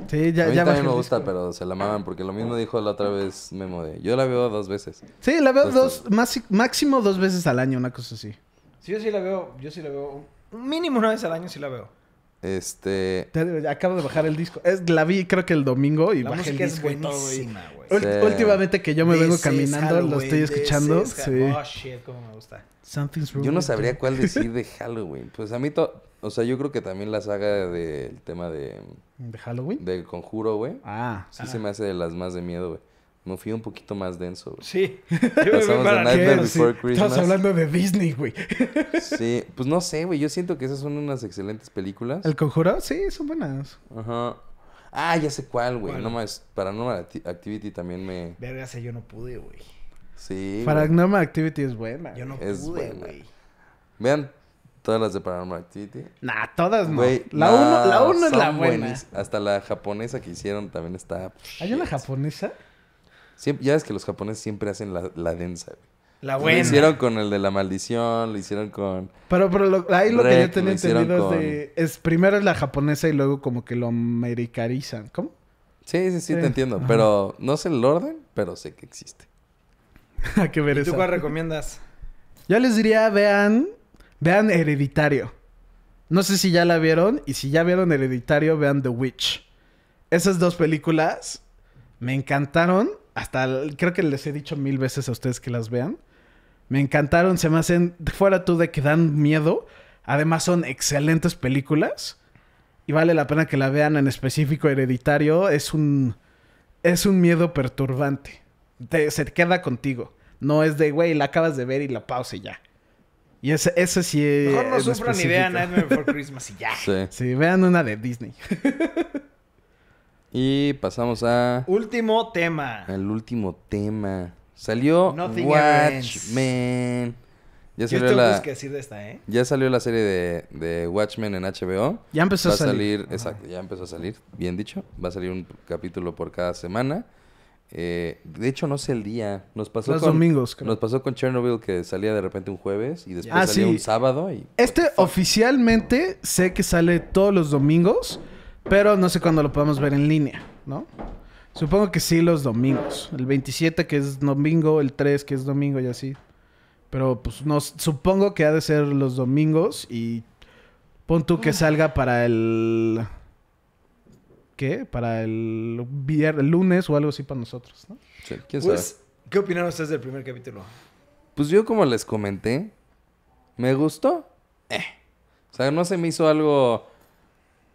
[SPEAKER 3] Sí, ya,
[SPEAKER 2] a mí
[SPEAKER 3] ya
[SPEAKER 2] también me gusta,
[SPEAKER 3] disco.
[SPEAKER 2] pero se la maman porque lo mismo dijo la otra vez Memo de... Yo la veo dos veces.
[SPEAKER 3] Sí, la veo
[SPEAKER 2] Entonces-
[SPEAKER 3] dos, más, máximo dos veces al año, una cosa así.
[SPEAKER 1] Sí, yo sí la veo. Yo sí la veo. Mínimo una vez al año sí la veo.
[SPEAKER 2] Este...
[SPEAKER 3] Te- Acabo de bajar el disco. Es, la vi creo que el domingo y
[SPEAKER 1] La
[SPEAKER 3] bajé el
[SPEAKER 1] música es
[SPEAKER 3] disco güey.
[SPEAKER 1] buenísima, güey.
[SPEAKER 2] Sí.
[SPEAKER 3] Últimamente que yo me vengo caminando, lo estoy escuchando. Sí.
[SPEAKER 1] Oh, shit, cómo me gusta.
[SPEAKER 3] Something's
[SPEAKER 2] Yo no sabría cuál decir de Halloween. Pues a mí... To... O sea, yo creo que también la saga del tema de...
[SPEAKER 3] ¿De Halloween?
[SPEAKER 2] Del conjuro, güey.
[SPEAKER 3] Ah.
[SPEAKER 2] Sí se me hace de las más de miedo, güey. Me fui un poquito más denso, güey.
[SPEAKER 1] Sí.
[SPEAKER 2] Pasamos de Nightmare Before
[SPEAKER 3] Sí,
[SPEAKER 2] Christmas.
[SPEAKER 3] Estamos hablando de Disney, güey.
[SPEAKER 2] Sí, pues no sé, güey. Yo siento que esas son unas excelentes películas.
[SPEAKER 3] ¿El conjuro? Sí, son buenas.
[SPEAKER 2] Ajá. Ah, ya sé cuál, güey. No más. Paranormal Acti- Activity también me.
[SPEAKER 1] Verga, yo no pude, güey.
[SPEAKER 2] Sí.
[SPEAKER 3] Paranormal Activity es buena.
[SPEAKER 1] Yo no
[SPEAKER 2] Es
[SPEAKER 1] pude,
[SPEAKER 2] buena.
[SPEAKER 1] güey.
[SPEAKER 2] Vean Todas las de Paranormal Activity.
[SPEAKER 3] Nah, todas no. La
[SPEAKER 2] no,
[SPEAKER 3] uno, la uno es la buena.
[SPEAKER 2] Hasta la japonesa que hicieron también está...
[SPEAKER 3] ¿Hay una japonesa?
[SPEAKER 2] Siempre, ya ves que los japoneses siempre hacen la, la densa, güey.
[SPEAKER 1] La
[SPEAKER 2] Lo
[SPEAKER 1] buena.
[SPEAKER 2] hicieron con el de la maldición, lo hicieron con...
[SPEAKER 3] Pero, pero lo- ahí lo que yo tenía
[SPEAKER 2] lo
[SPEAKER 3] entendido es de... Es, primero es la japonesa y luego como que lo americanizan. ¿Cómo?
[SPEAKER 2] Sí, sí, sí,
[SPEAKER 3] Sí,
[SPEAKER 2] te entiendo.
[SPEAKER 3] ajá.
[SPEAKER 2] Pero no sé el orden, pero sé que existe.
[SPEAKER 3] Que ver
[SPEAKER 1] ¿Y tú cuál recomiendas?
[SPEAKER 3] Yo les diría, vean, vean Hereditario. No sé si ya la vieron y si ya vieron Hereditario, vean The Witch. Esas dos películas me encantaron. Hasta el- creo que les he dicho mil veces a ustedes que las vean. Me encantaron, se me hacen fuera tú de que dan miedo. Además son excelentes películas y vale la pena que la vean en específico Hereditario. Es un es un miedo perturbante. Te- se queda contigo. No es de, güey, la acabas de ver y la pausa y ya. Y ese, ese sí
[SPEAKER 1] Mejor no sufran y
[SPEAKER 3] específico.
[SPEAKER 1] vean Nightmare Before Christmas y ya.
[SPEAKER 2] Sí.
[SPEAKER 3] Sí, vean una de Disney.
[SPEAKER 2] Y pasamos a
[SPEAKER 1] Último tema.
[SPEAKER 2] el último tema. Salió
[SPEAKER 1] Nothing
[SPEAKER 2] Watchmen. Ya
[SPEAKER 1] Yo
[SPEAKER 2] salió
[SPEAKER 1] tengo
[SPEAKER 2] la
[SPEAKER 1] cosas que decir de esta, ¿eh?
[SPEAKER 2] ya salió la serie de, de Watchmen en HBO.
[SPEAKER 3] Ya empezó
[SPEAKER 2] Va
[SPEAKER 3] a salir.
[SPEAKER 2] exacto, ya empezó a salir, bien dicho. Va a salir un capítulo por cada semana. Eh, de hecho, no sé el día. Nos pasó
[SPEAKER 3] Los
[SPEAKER 2] con,
[SPEAKER 3] domingos, creo.
[SPEAKER 2] Nos pasó con Chernobyl que salía de repente un jueves y después
[SPEAKER 3] Ah,
[SPEAKER 2] salía
[SPEAKER 3] sí.
[SPEAKER 2] un sábado y
[SPEAKER 3] Este oficialmente sé que sale todos los domingos, pero no sé cuándo lo podemos ver en línea, ¿no? Supongo que sí los domingos. El 27 que es domingo, el 3 que es domingo y así. Pero pues no, supongo que ha de ser los domingos y pon tú que salga para el... ¿Qué? Para el viernes, lunes o algo así para nosotros, ¿no?
[SPEAKER 2] sí, quién sabe.
[SPEAKER 1] Pues, ¿qué opinaron ustedes del primer capítulo?
[SPEAKER 2] Pues yo como les comenté, me gustó. Eh. O sea, no se me hizo algo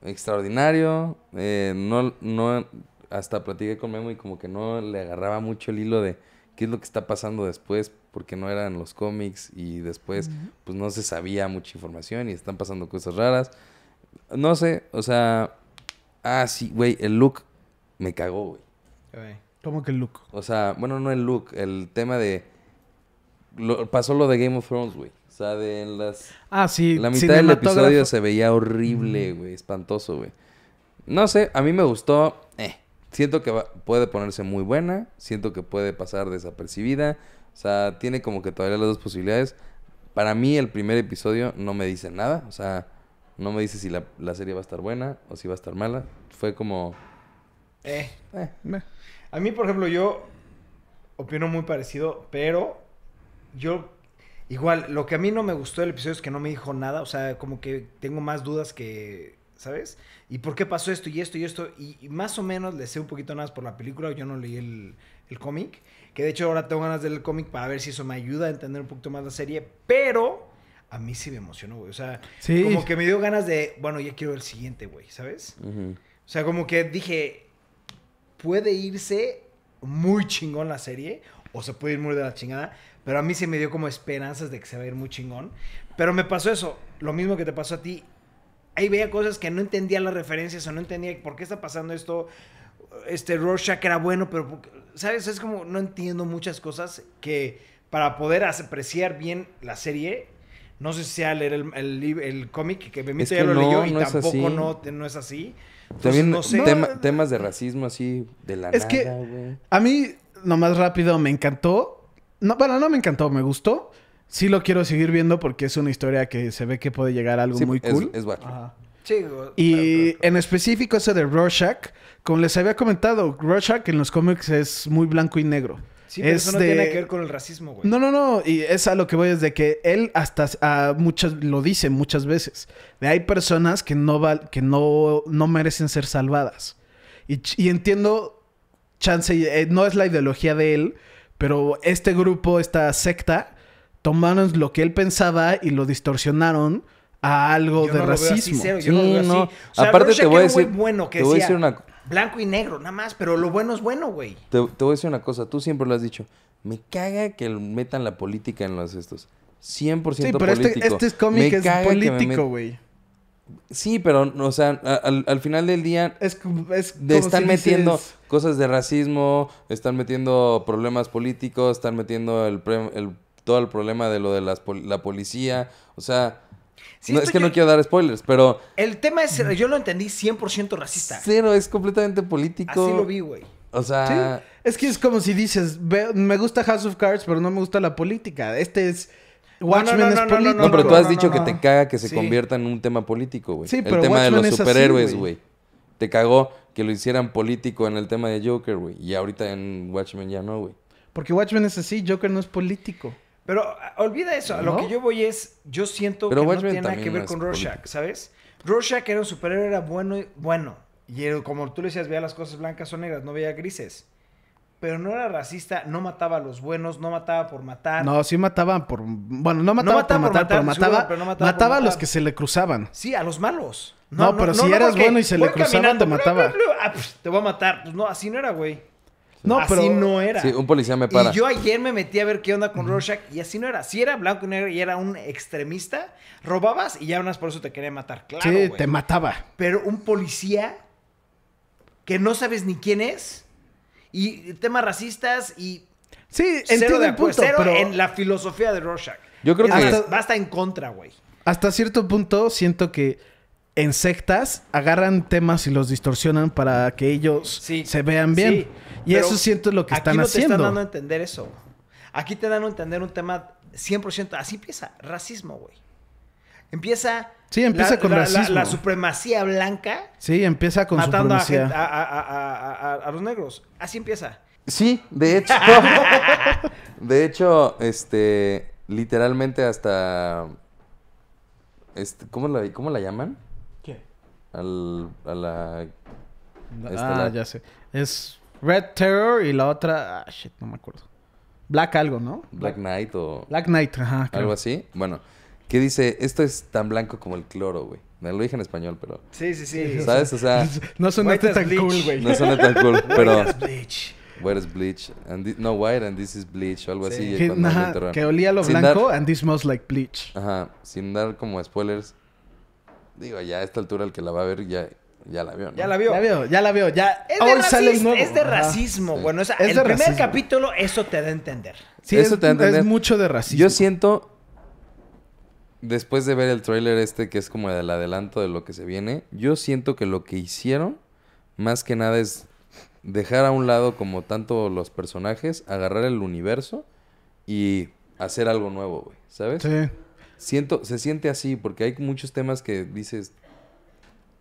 [SPEAKER 2] extraordinario. eh, no, no, hasta platiqué con Memo y como que no le agarraba mucho el hilo de qué es lo que está pasando después, porque no eran los cómics y después pues no se sabía mucha información y están pasando cosas raras. No sé, o sea, ah, sí, güey, el look me cagó, güey.
[SPEAKER 1] Ok.
[SPEAKER 3] Como que look.
[SPEAKER 2] O sea, bueno, no el look, el tema de... lo- pasó lo de Game of Thrones, güey. O sea, de las...
[SPEAKER 3] Ah, sí.
[SPEAKER 2] La mitad del episodio se veía horrible, güey. Espantoso, güey. No sé, a mí me gustó. Eh. Siento que va- puede ponerse muy buena. Siento que puede pasar desapercibida. O sea, tiene como que todavía las dos posibilidades. Para mí, el primer episodio no me dice nada. O sea, no me dice si la, la serie va a estar buena o si va a estar mala. Fue como...
[SPEAKER 1] Eh,
[SPEAKER 2] eh.
[SPEAKER 1] A mí, por ejemplo, yo opino muy parecido, pero yo igual, lo que a mí no me gustó del episodio es que no me dijo nada, o sea, como que tengo más dudas que, ¿sabes? ¿Y por qué pasó esto y esto y esto? Y, y más o menos le sé un poquito más por la película, yo no leí el, el cómic, que de hecho ahora tengo ganas de leer el cómic para ver si eso me ayuda a entender un poquito más la serie, pero a mí sí me emocionó, güey, o sea,
[SPEAKER 3] Sí.
[SPEAKER 1] como que me dio ganas de, bueno, ya quiero ver el siguiente, güey, ¿sabes? O sea, como que dije, puede irse muy chingón la serie, o se puede ir muy de la chingada, pero a mí sí me dio como esperanzas de que se va a ir muy chingón. Pero me pasó eso, lo mismo que te pasó a ti. Ahí veía cosas que no entendía las referencias o no entendía por qué está pasando esto. Este Rorschach era bueno, pero, ¿sabes? Es como no entiendo muchas cosas que para poder apreciar bien la serie, no sé si sea leer el, el, cómic, que Memito
[SPEAKER 2] Es
[SPEAKER 1] ya lo
[SPEAKER 2] no,
[SPEAKER 1] leyó y
[SPEAKER 2] no
[SPEAKER 1] tampoco no, no es así. Entonces,
[SPEAKER 2] También
[SPEAKER 1] no sé.
[SPEAKER 2] tema- temas de racismo así de la
[SPEAKER 3] Es que-. A mí, nomás rápido, me encantó. No, bueno, no me encantó, me gustó. Sí lo quiero seguir viendo porque es una historia que se ve que puede llegar a algo
[SPEAKER 2] Sí,
[SPEAKER 3] muy
[SPEAKER 2] es-
[SPEAKER 3] cool.
[SPEAKER 2] Es.
[SPEAKER 3] Ajá.
[SPEAKER 1] Sí,
[SPEAKER 3] Y en específico ese de Rorschach, como les había comentado, Rorschach en los cómics es muy blanco y negro.
[SPEAKER 1] Sí, pero
[SPEAKER 3] es
[SPEAKER 1] eso no
[SPEAKER 3] de-
[SPEAKER 1] tiene que ver con el racismo, güey.
[SPEAKER 3] No, no, no, y es a lo que voy desde que él hasta ah, muchas lo dice muchas veces. De hay personas que no val- que no, no merecen ser salvadas. Y, entiendo chance eh, no es la ideología de él, pero este grupo, esta secta tomaron lo que él pensaba y lo distorsionaron a algo
[SPEAKER 1] Yo
[SPEAKER 3] de
[SPEAKER 1] no lo veo así,
[SPEAKER 3] racismo.
[SPEAKER 1] cero, yo
[SPEAKER 2] Sí,
[SPEAKER 1] no lo veo así.
[SPEAKER 2] no.
[SPEAKER 1] O sea,
[SPEAKER 2] Aparte
[SPEAKER 1] Rorschach
[SPEAKER 2] te voy a decir-
[SPEAKER 1] bueno que
[SPEAKER 2] te voy a decir una-
[SPEAKER 1] blanco y negro, nada más, pero lo bueno es bueno, güey.
[SPEAKER 2] Te, te voy a decir una cosa, tú siempre lo has dicho. Me caga que metan la política en los estos. 100%
[SPEAKER 3] Sí, pero este,
[SPEAKER 2] político.
[SPEAKER 3] este cómic es
[SPEAKER 2] que me
[SPEAKER 3] político,
[SPEAKER 2] met-
[SPEAKER 3] güey.
[SPEAKER 2] Sí, pero, o sea, al, al final del día
[SPEAKER 3] Es, es
[SPEAKER 2] de- están
[SPEAKER 3] si
[SPEAKER 2] metiendo
[SPEAKER 3] dices-
[SPEAKER 2] cosas de racismo, están metiendo problemas políticos, están metiendo el, pre- el- todo el problema de lo de las la policía. O sea,
[SPEAKER 1] Sí,
[SPEAKER 2] no,
[SPEAKER 1] esto
[SPEAKER 2] es que
[SPEAKER 1] yo-
[SPEAKER 2] no quiero dar spoilers, pero
[SPEAKER 1] El tema es, yo lo entendí 100% racista.
[SPEAKER 2] cero, es completamente político.
[SPEAKER 1] Así lo vi, güey.
[SPEAKER 2] O
[SPEAKER 3] Sí.
[SPEAKER 2] sea,
[SPEAKER 3] Es que es como si dices, "Ve- me gusta House of Cards, pero no me gusta la política. Este es... Watchmen
[SPEAKER 1] no,
[SPEAKER 3] es
[SPEAKER 1] no,
[SPEAKER 3] político.
[SPEAKER 2] no, pero tú has
[SPEAKER 1] no,
[SPEAKER 2] dicho
[SPEAKER 1] no,
[SPEAKER 2] que te caga que se
[SPEAKER 1] Sí.
[SPEAKER 2] convierta en un tema político, güey.
[SPEAKER 3] Sí,
[SPEAKER 2] el
[SPEAKER 3] pero
[SPEAKER 2] tema de los superhéroes,
[SPEAKER 3] güey.
[SPEAKER 2] güey. Te cagó que lo hicieran político en el tema de Joker, güey. Y ahorita en Watchmen ya no, güey.
[SPEAKER 3] Porque Watchmen es así, Joker no es político.
[SPEAKER 1] Pero ah, olvida eso. A lo que yo voy es, yo siento
[SPEAKER 2] Pero
[SPEAKER 1] que no tiene nada que ver con Rorschach,
[SPEAKER 2] político.
[SPEAKER 1] ¿sabes? Rorschach era un superhéroe, era bueno, y- bueno. Y era- como tú le decías, veía las cosas blancas o negras, no veía grises. Pero no era racista, no mataba a los buenos, no mataba por matar.
[SPEAKER 3] No, sí mataban por... Bueno, no mataba,
[SPEAKER 1] mataba
[SPEAKER 3] por
[SPEAKER 1] por
[SPEAKER 3] matar, pero mataba,
[SPEAKER 1] seguro, pero no mataba por
[SPEAKER 3] a los que se le cruzaban.
[SPEAKER 1] Sí, a los malos.
[SPEAKER 3] No, pero si eras bueno y se le cruzaban, te mataba.
[SPEAKER 1] blu, blu, blu, ah, pf, te voy a matar. Pues no, así no era, güey.
[SPEAKER 3] No,
[SPEAKER 1] así
[SPEAKER 3] pero...
[SPEAKER 1] no era.
[SPEAKER 2] Sí, un policía me para.
[SPEAKER 1] Y yo ayer me metí a ver qué onda con Rorschach y así no era. Si era blanco y negro y era un extremista, robabas y ya unas por eso te quería matar. Claro,
[SPEAKER 3] sí, te mataba.
[SPEAKER 1] Pero un policía que no sabes ni quién es y temas racistas y
[SPEAKER 3] Sí,
[SPEAKER 1] cero
[SPEAKER 3] entiendo
[SPEAKER 1] de
[SPEAKER 3] el punto,
[SPEAKER 1] cero
[SPEAKER 3] pero
[SPEAKER 1] en la filosofía de Rorschach.
[SPEAKER 2] Yo creo
[SPEAKER 1] Es
[SPEAKER 2] que...
[SPEAKER 1] hasta en contra, güey.
[SPEAKER 3] hasta cierto punto siento que en sectas agarran temas y los distorsionan para que ellos
[SPEAKER 1] Sí,
[SPEAKER 3] se vean bien.
[SPEAKER 1] sí,
[SPEAKER 3] y eso siento es lo que
[SPEAKER 1] aquí
[SPEAKER 3] están
[SPEAKER 1] no
[SPEAKER 3] haciendo.
[SPEAKER 1] te están dando a entender eso. Aquí te dan a entender un tema 100%. Así empieza, racismo, güey. Empieza...
[SPEAKER 3] Sí, empieza
[SPEAKER 1] la-
[SPEAKER 3] con
[SPEAKER 1] la-
[SPEAKER 3] racismo.
[SPEAKER 1] La, supremacía blanca
[SPEAKER 3] Sí, empieza con
[SPEAKER 1] matando a,
[SPEAKER 3] supremacía.
[SPEAKER 1] gente- a- a- a- a- a- a los negros. Así empieza.
[SPEAKER 2] Sí, de hecho. de hecho, este. Literalmente hasta. Este, ¿cómo, la, ¿Cómo la llaman? Al, a la.
[SPEAKER 3] Ah,
[SPEAKER 2] Estelar.
[SPEAKER 3] ya sé. Es Red Terror y la otra... Ah, shit, no me acuerdo. Black algo, ¿no?
[SPEAKER 2] Black Knight o
[SPEAKER 3] Black Knight, ajá. creo.
[SPEAKER 2] algo así. Bueno, que dice: Esto es tan blanco como el cloro, güey. Me lo dije en español, pero.
[SPEAKER 1] Sí, sí, sí.
[SPEAKER 2] ¿Sabes? O sea,
[SPEAKER 3] No
[SPEAKER 1] as
[SPEAKER 3] tan
[SPEAKER 1] bleach.
[SPEAKER 3] cool, güey.
[SPEAKER 2] no suena tan cool, pero.
[SPEAKER 1] White as bleach.
[SPEAKER 2] White is bleach. And no, white and this is bleach o algo
[SPEAKER 1] Sí.
[SPEAKER 2] así.
[SPEAKER 3] Que, ajá,
[SPEAKER 2] interrogan.
[SPEAKER 3] que olía lo
[SPEAKER 2] Sin
[SPEAKER 3] blanco
[SPEAKER 2] dar-
[SPEAKER 3] and this smells like bleach.
[SPEAKER 2] Ajá, sin dar como spoilers. Digo, ya a esta altura el que la va a ver ya, ya la vio, ¿no?
[SPEAKER 1] Ya la vio.
[SPEAKER 3] Ya veo, ya la veo. Ya
[SPEAKER 1] Es de,
[SPEAKER 3] hoy sale el nuevo.
[SPEAKER 1] es de
[SPEAKER 3] Ajá.
[SPEAKER 1] racismo.
[SPEAKER 2] Sí.
[SPEAKER 1] Bueno, o sea,
[SPEAKER 3] Es
[SPEAKER 1] el
[SPEAKER 3] de
[SPEAKER 1] primer
[SPEAKER 3] racismo.
[SPEAKER 1] capítulo, eso te da a entender.
[SPEAKER 3] Sí,
[SPEAKER 2] Eso
[SPEAKER 3] es,
[SPEAKER 2] te da a entender.
[SPEAKER 3] es mucho de racismo.
[SPEAKER 2] Yo siento, después de ver el tráiler este, que es como el adelanto de lo que se viene, yo siento que lo que hicieron, más que nada, es dejar a un lado como tanto los personajes, agarrar el universo y hacer algo nuevo, güey, ¿sabes?
[SPEAKER 3] Sí.
[SPEAKER 2] Siento, se siente así, porque hay muchos temas que dices,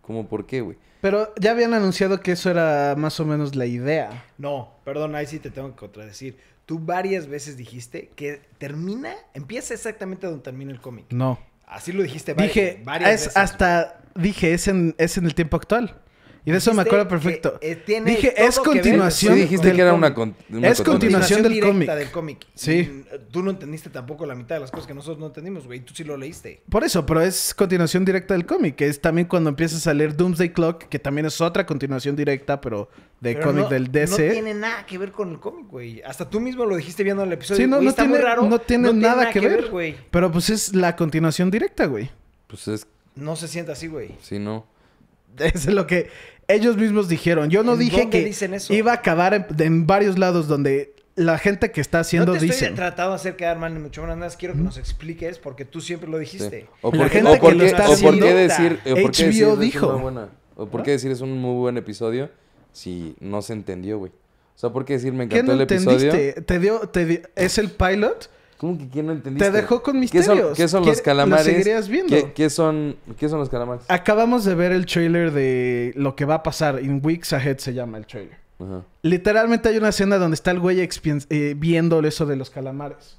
[SPEAKER 2] como, ¿por qué, güey?
[SPEAKER 3] Pero ya habían anunciado que eso era más o menos la idea.
[SPEAKER 1] No, perdón, ahí sí te tengo que contradecir. Tú varias veces dijiste que termina, empieza exactamente donde termina el cómic.
[SPEAKER 3] No.
[SPEAKER 1] Así lo dijiste vari-
[SPEAKER 3] Dije,
[SPEAKER 1] varias
[SPEAKER 3] es
[SPEAKER 1] veces.
[SPEAKER 3] hasta, dije, es en, es en el tiempo actual. Y de eso me acuerdo perfecto.
[SPEAKER 1] que, eh, tiene
[SPEAKER 3] Dije,
[SPEAKER 1] todo
[SPEAKER 3] es
[SPEAKER 1] que ver-
[SPEAKER 3] continuación
[SPEAKER 2] Sí, dijiste
[SPEAKER 3] del
[SPEAKER 2] que era una, con- una
[SPEAKER 3] Es continuación del cómic.
[SPEAKER 1] del cómic.
[SPEAKER 3] Sí.
[SPEAKER 1] Mm, Tú no entendiste tampoco la mitad de las cosas que nosotros no entendimos, güey. Tú sí lo leíste.
[SPEAKER 3] Por eso, pero es continuación directa del cómic. que Es también cuando empieza a salir Doomsday Clock, que también es otra continuación directa, pero de
[SPEAKER 1] Pero
[SPEAKER 3] cómic
[SPEAKER 1] no-
[SPEAKER 3] del DC.
[SPEAKER 1] No tiene nada que ver con el cómic, güey. Hasta tú mismo lo dijiste viendo el episodio.
[SPEAKER 3] Sí, no, no
[SPEAKER 1] está
[SPEAKER 3] tiene,
[SPEAKER 1] muy raro.
[SPEAKER 3] no tiene nada, que, ver.
[SPEAKER 1] güey.
[SPEAKER 3] pero pues es la continuación directa, güey.
[SPEAKER 2] Pues es,
[SPEAKER 1] No se siente así, güey.
[SPEAKER 2] sí, no.
[SPEAKER 3] Es lo que ellos mismos dijeron. Yo no
[SPEAKER 1] ¿En
[SPEAKER 3] dije que
[SPEAKER 1] dicen eso?
[SPEAKER 3] iba a acabar en, en varios lados donde la gente que está haciendo
[SPEAKER 1] no te
[SPEAKER 3] dicen.
[SPEAKER 1] estoy tratando de hacer quedar mal ni mucho menos. Nada más quiero que nos expliques porque tú siempre lo
[SPEAKER 2] Sí.
[SPEAKER 1] dijiste.
[SPEAKER 2] O
[SPEAKER 3] La
[SPEAKER 2] por, qué-
[SPEAKER 3] gente
[SPEAKER 2] o
[SPEAKER 3] que
[SPEAKER 2] por
[SPEAKER 3] lo está
[SPEAKER 2] o por
[SPEAKER 1] haciendo,
[SPEAKER 2] qué decir, o por qué decir es
[SPEAKER 3] dijo.
[SPEAKER 2] una buena- o por qué decir es un muy buen episodio si no se entendió, güey. O sea, ¿por qué decir me
[SPEAKER 3] ¿Qué
[SPEAKER 2] encantó
[SPEAKER 3] no
[SPEAKER 2] el episodio?
[SPEAKER 3] entendiste? Te dio, te di- es el pilot.
[SPEAKER 2] ¿Cómo que quién no entendiste?
[SPEAKER 3] Te dejó con
[SPEAKER 2] ¿Qué son,
[SPEAKER 3] misterios.
[SPEAKER 2] qué son
[SPEAKER 3] ¿Qué-
[SPEAKER 2] los
[SPEAKER 3] lo
[SPEAKER 2] calamares?
[SPEAKER 3] seguirías viendo?
[SPEAKER 2] ¿Qué, qué son, ¿Qué son los calamares?
[SPEAKER 3] Acabamos de ver el trailer de lo que va a pasar. In Weeks Ahead se llama el trailer.
[SPEAKER 2] Ajá.
[SPEAKER 3] Literalmente hay una escena donde está el güey eh, viendo eso de los calamares.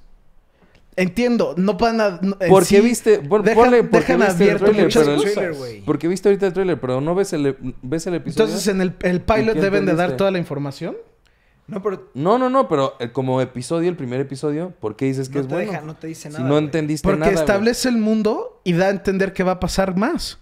[SPEAKER 3] Entiendo, no van a... no-
[SPEAKER 2] ¿Por qué
[SPEAKER 3] sí,
[SPEAKER 2] viste? Por,
[SPEAKER 3] dejan-
[SPEAKER 2] ponle, porque
[SPEAKER 3] dejan
[SPEAKER 2] viste el
[SPEAKER 3] abierto
[SPEAKER 2] trailer, pero.
[SPEAKER 1] Trailer,
[SPEAKER 2] porque viste ahorita el trailer, pero no ves el, ves el episodio.
[SPEAKER 3] Entonces en el, el pilot deben de dar toda la información.
[SPEAKER 1] No, pero
[SPEAKER 2] No, no, no, pero eh, como episodio, el primer episodio, ¿por qué dices que
[SPEAKER 1] no
[SPEAKER 2] es
[SPEAKER 1] te
[SPEAKER 2] bueno?
[SPEAKER 1] deja, no te dice
[SPEAKER 2] si
[SPEAKER 1] nada.
[SPEAKER 2] no
[SPEAKER 1] güey.
[SPEAKER 2] entendiste
[SPEAKER 3] Porque
[SPEAKER 2] nada. güey.
[SPEAKER 3] establece el mundo y da a entender que va a pasar más.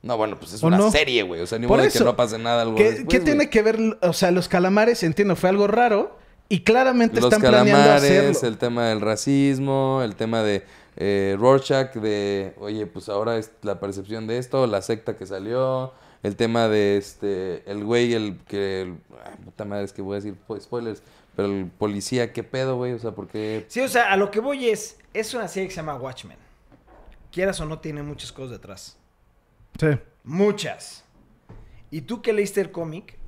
[SPEAKER 2] No, bueno, pues es
[SPEAKER 3] ¿O
[SPEAKER 2] una
[SPEAKER 3] no?
[SPEAKER 2] serie, güey. O sea, ni modo de que no pase nada algo
[SPEAKER 3] ¿Qué,
[SPEAKER 2] después,
[SPEAKER 3] qué tiene que ver? O sea, los calamares, entiendo, fue algo raro. Y claramente
[SPEAKER 2] Los
[SPEAKER 3] están planeando
[SPEAKER 2] calamares,
[SPEAKER 3] hacerlo.
[SPEAKER 2] el tema del racismo, el tema de eh, Rorschach, de, oye, pues ahora es la percepción de esto, la secta que salió, el tema de este, el güey, el que, el- ay, puta madre, es que voy a decir spoilers, pero el policía, ¿qué pedo, güey? O sea, ¿por qué?
[SPEAKER 1] Sí, o sea, a lo que voy es, es una serie que se llama Watchmen. quieras o no, tiene muchas cosas detrás.
[SPEAKER 3] Sí.
[SPEAKER 1] Muchas. Y tú que leíste el cómic,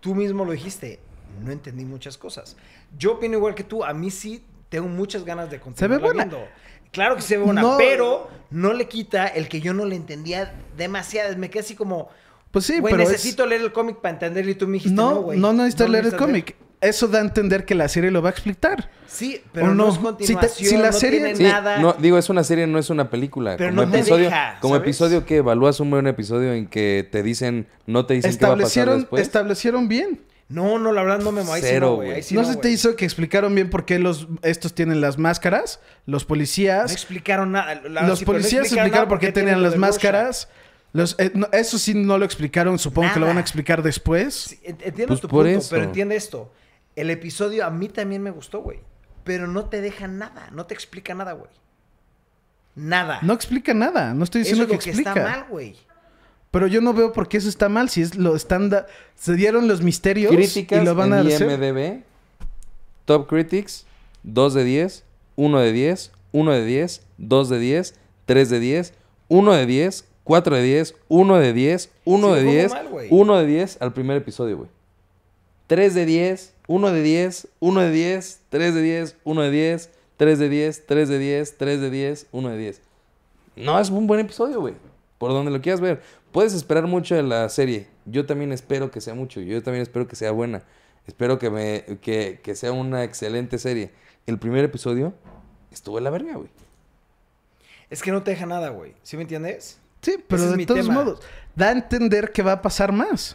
[SPEAKER 1] tú mismo lo dijiste, no entendí muchas cosas. Yo opino igual que tú, a mí sí tengo muchas ganas de continuar
[SPEAKER 3] ve buena.
[SPEAKER 1] viendo. Claro que se ve buena,
[SPEAKER 3] No.
[SPEAKER 1] pero no le quita el que yo no le entendía demasiado. Me quedé así como,
[SPEAKER 3] Pues sí,
[SPEAKER 1] güey,
[SPEAKER 3] pero es-
[SPEAKER 1] necesito leer el cómic para entenderlo y tú me dijiste, no,
[SPEAKER 3] No,
[SPEAKER 1] güey.
[SPEAKER 3] no, necesitas leer el cómic. Eso da a entender que la serie lo va a explicar.
[SPEAKER 1] Sí, pero
[SPEAKER 3] ¿O
[SPEAKER 1] no,
[SPEAKER 3] no?
[SPEAKER 1] es
[SPEAKER 3] Si te-
[SPEAKER 1] continuación,
[SPEAKER 3] si la
[SPEAKER 1] no
[SPEAKER 3] serie-
[SPEAKER 1] tiene
[SPEAKER 2] Sí,
[SPEAKER 1] nada.
[SPEAKER 2] no, digo, es una serie, no es una película.
[SPEAKER 1] Pero
[SPEAKER 2] como
[SPEAKER 1] no te
[SPEAKER 2] episodio,
[SPEAKER 1] deja,
[SPEAKER 2] como
[SPEAKER 1] ¿sabes?
[SPEAKER 2] episodio que evalúas un buen episodio en que te dicen, no te dicen qué va a pasar después.
[SPEAKER 3] establecieron bien.
[SPEAKER 1] No, no, la verdad no me ahí
[SPEAKER 2] Cero,
[SPEAKER 1] no, güey. sí
[SPEAKER 3] no,
[SPEAKER 1] no,
[SPEAKER 3] se te hizo que explicaron bien por qué los estos tienen las máscaras, los
[SPEAKER 1] No
[SPEAKER 3] policías,
[SPEAKER 1] explicaron nada. La-
[SPEAKER 3] los
[SPEAKER 1] no
[SPEAKER 3] policías
[SPEAKER 1] explicaron nada
[SPEAKER 3] por qué
[SPEAKER 1] tienen
[SPEAKER 3] tenían las máscaras. Los, eh, no, eso sí no lo explicaron, supongo que lo van a explicar después.
[SPEAKER 1] Sí, en- entiendo
[SPEAKER 2] Pues
[SPEAKER 1] tu
[SPEAKER 2] por
[SPEAKER 1] punto,
[SPEAKER 2] eso.
[SPEAKER 1] pero entiende esto. El episodio a mí también me gustó, güey. Pero no te deja nada, no te explica nada, güey. Nada.
[SPEAKER 3] No explica nada, no estoy
[SPEAKER 1] Eso
[SPEAKER 3] diciendo
[SPEAKER 1] es
[SPEAKER 3] que
[SPEAKER 1] lo que
[SPEAKER 3] explica.
[SPEAKER 1] está mal, güey.
[SPEAKER 3] Pero yo no veo por qué eso está mal, si es lo estándar. Se dieron los misterios
[SPEAKER 2] Críticas
[SPEAKER 3] y lo van
[SPEAKER 2] en
[SPEAKER 3] a hacer.
[SPEAKER 2] IMDb. Top Critics, 2 de 10, 1 de 10, 1 de 10, 2 de 10, 3 de 10, 1 de 10, 4 de 10, 1 de 10, 1
[SPEAKER 1] Sí,
[SPEAKER 2] de
[SPEAKER 1] fue muy
[SPEAKER 2] 10,
[SPEAKER 1] mal, güey.
[SPEAKER 2] 1 de 10 al primer episodio, güey. 3 de 10, 1 de 10, 1 de 10, 3 de 10, 1 de 10, 3 de 10, 3 de 10, 3 de 10, 1 de 10. No, es un buen episodio, güey. Por donde lo quieras ver. Puedes esperar mucho de la serie. Yo también espero que sea mucho. Yo también espero que sea buena. Espero que, me, que, que sea una excelente serie. El primer episodio estuvo en la verga, güey.
[SPEAKER 1] Es que no te deja nada, güey. ¿Sí me entiendes?
[SPEAKER 3] Sí, pero
[SPEAKER 1] Ese
[SPEAKER 3] de todos
[SPEAKER 1] tema.
[SPEAKER 3] modos, da a entender que va a pasar más.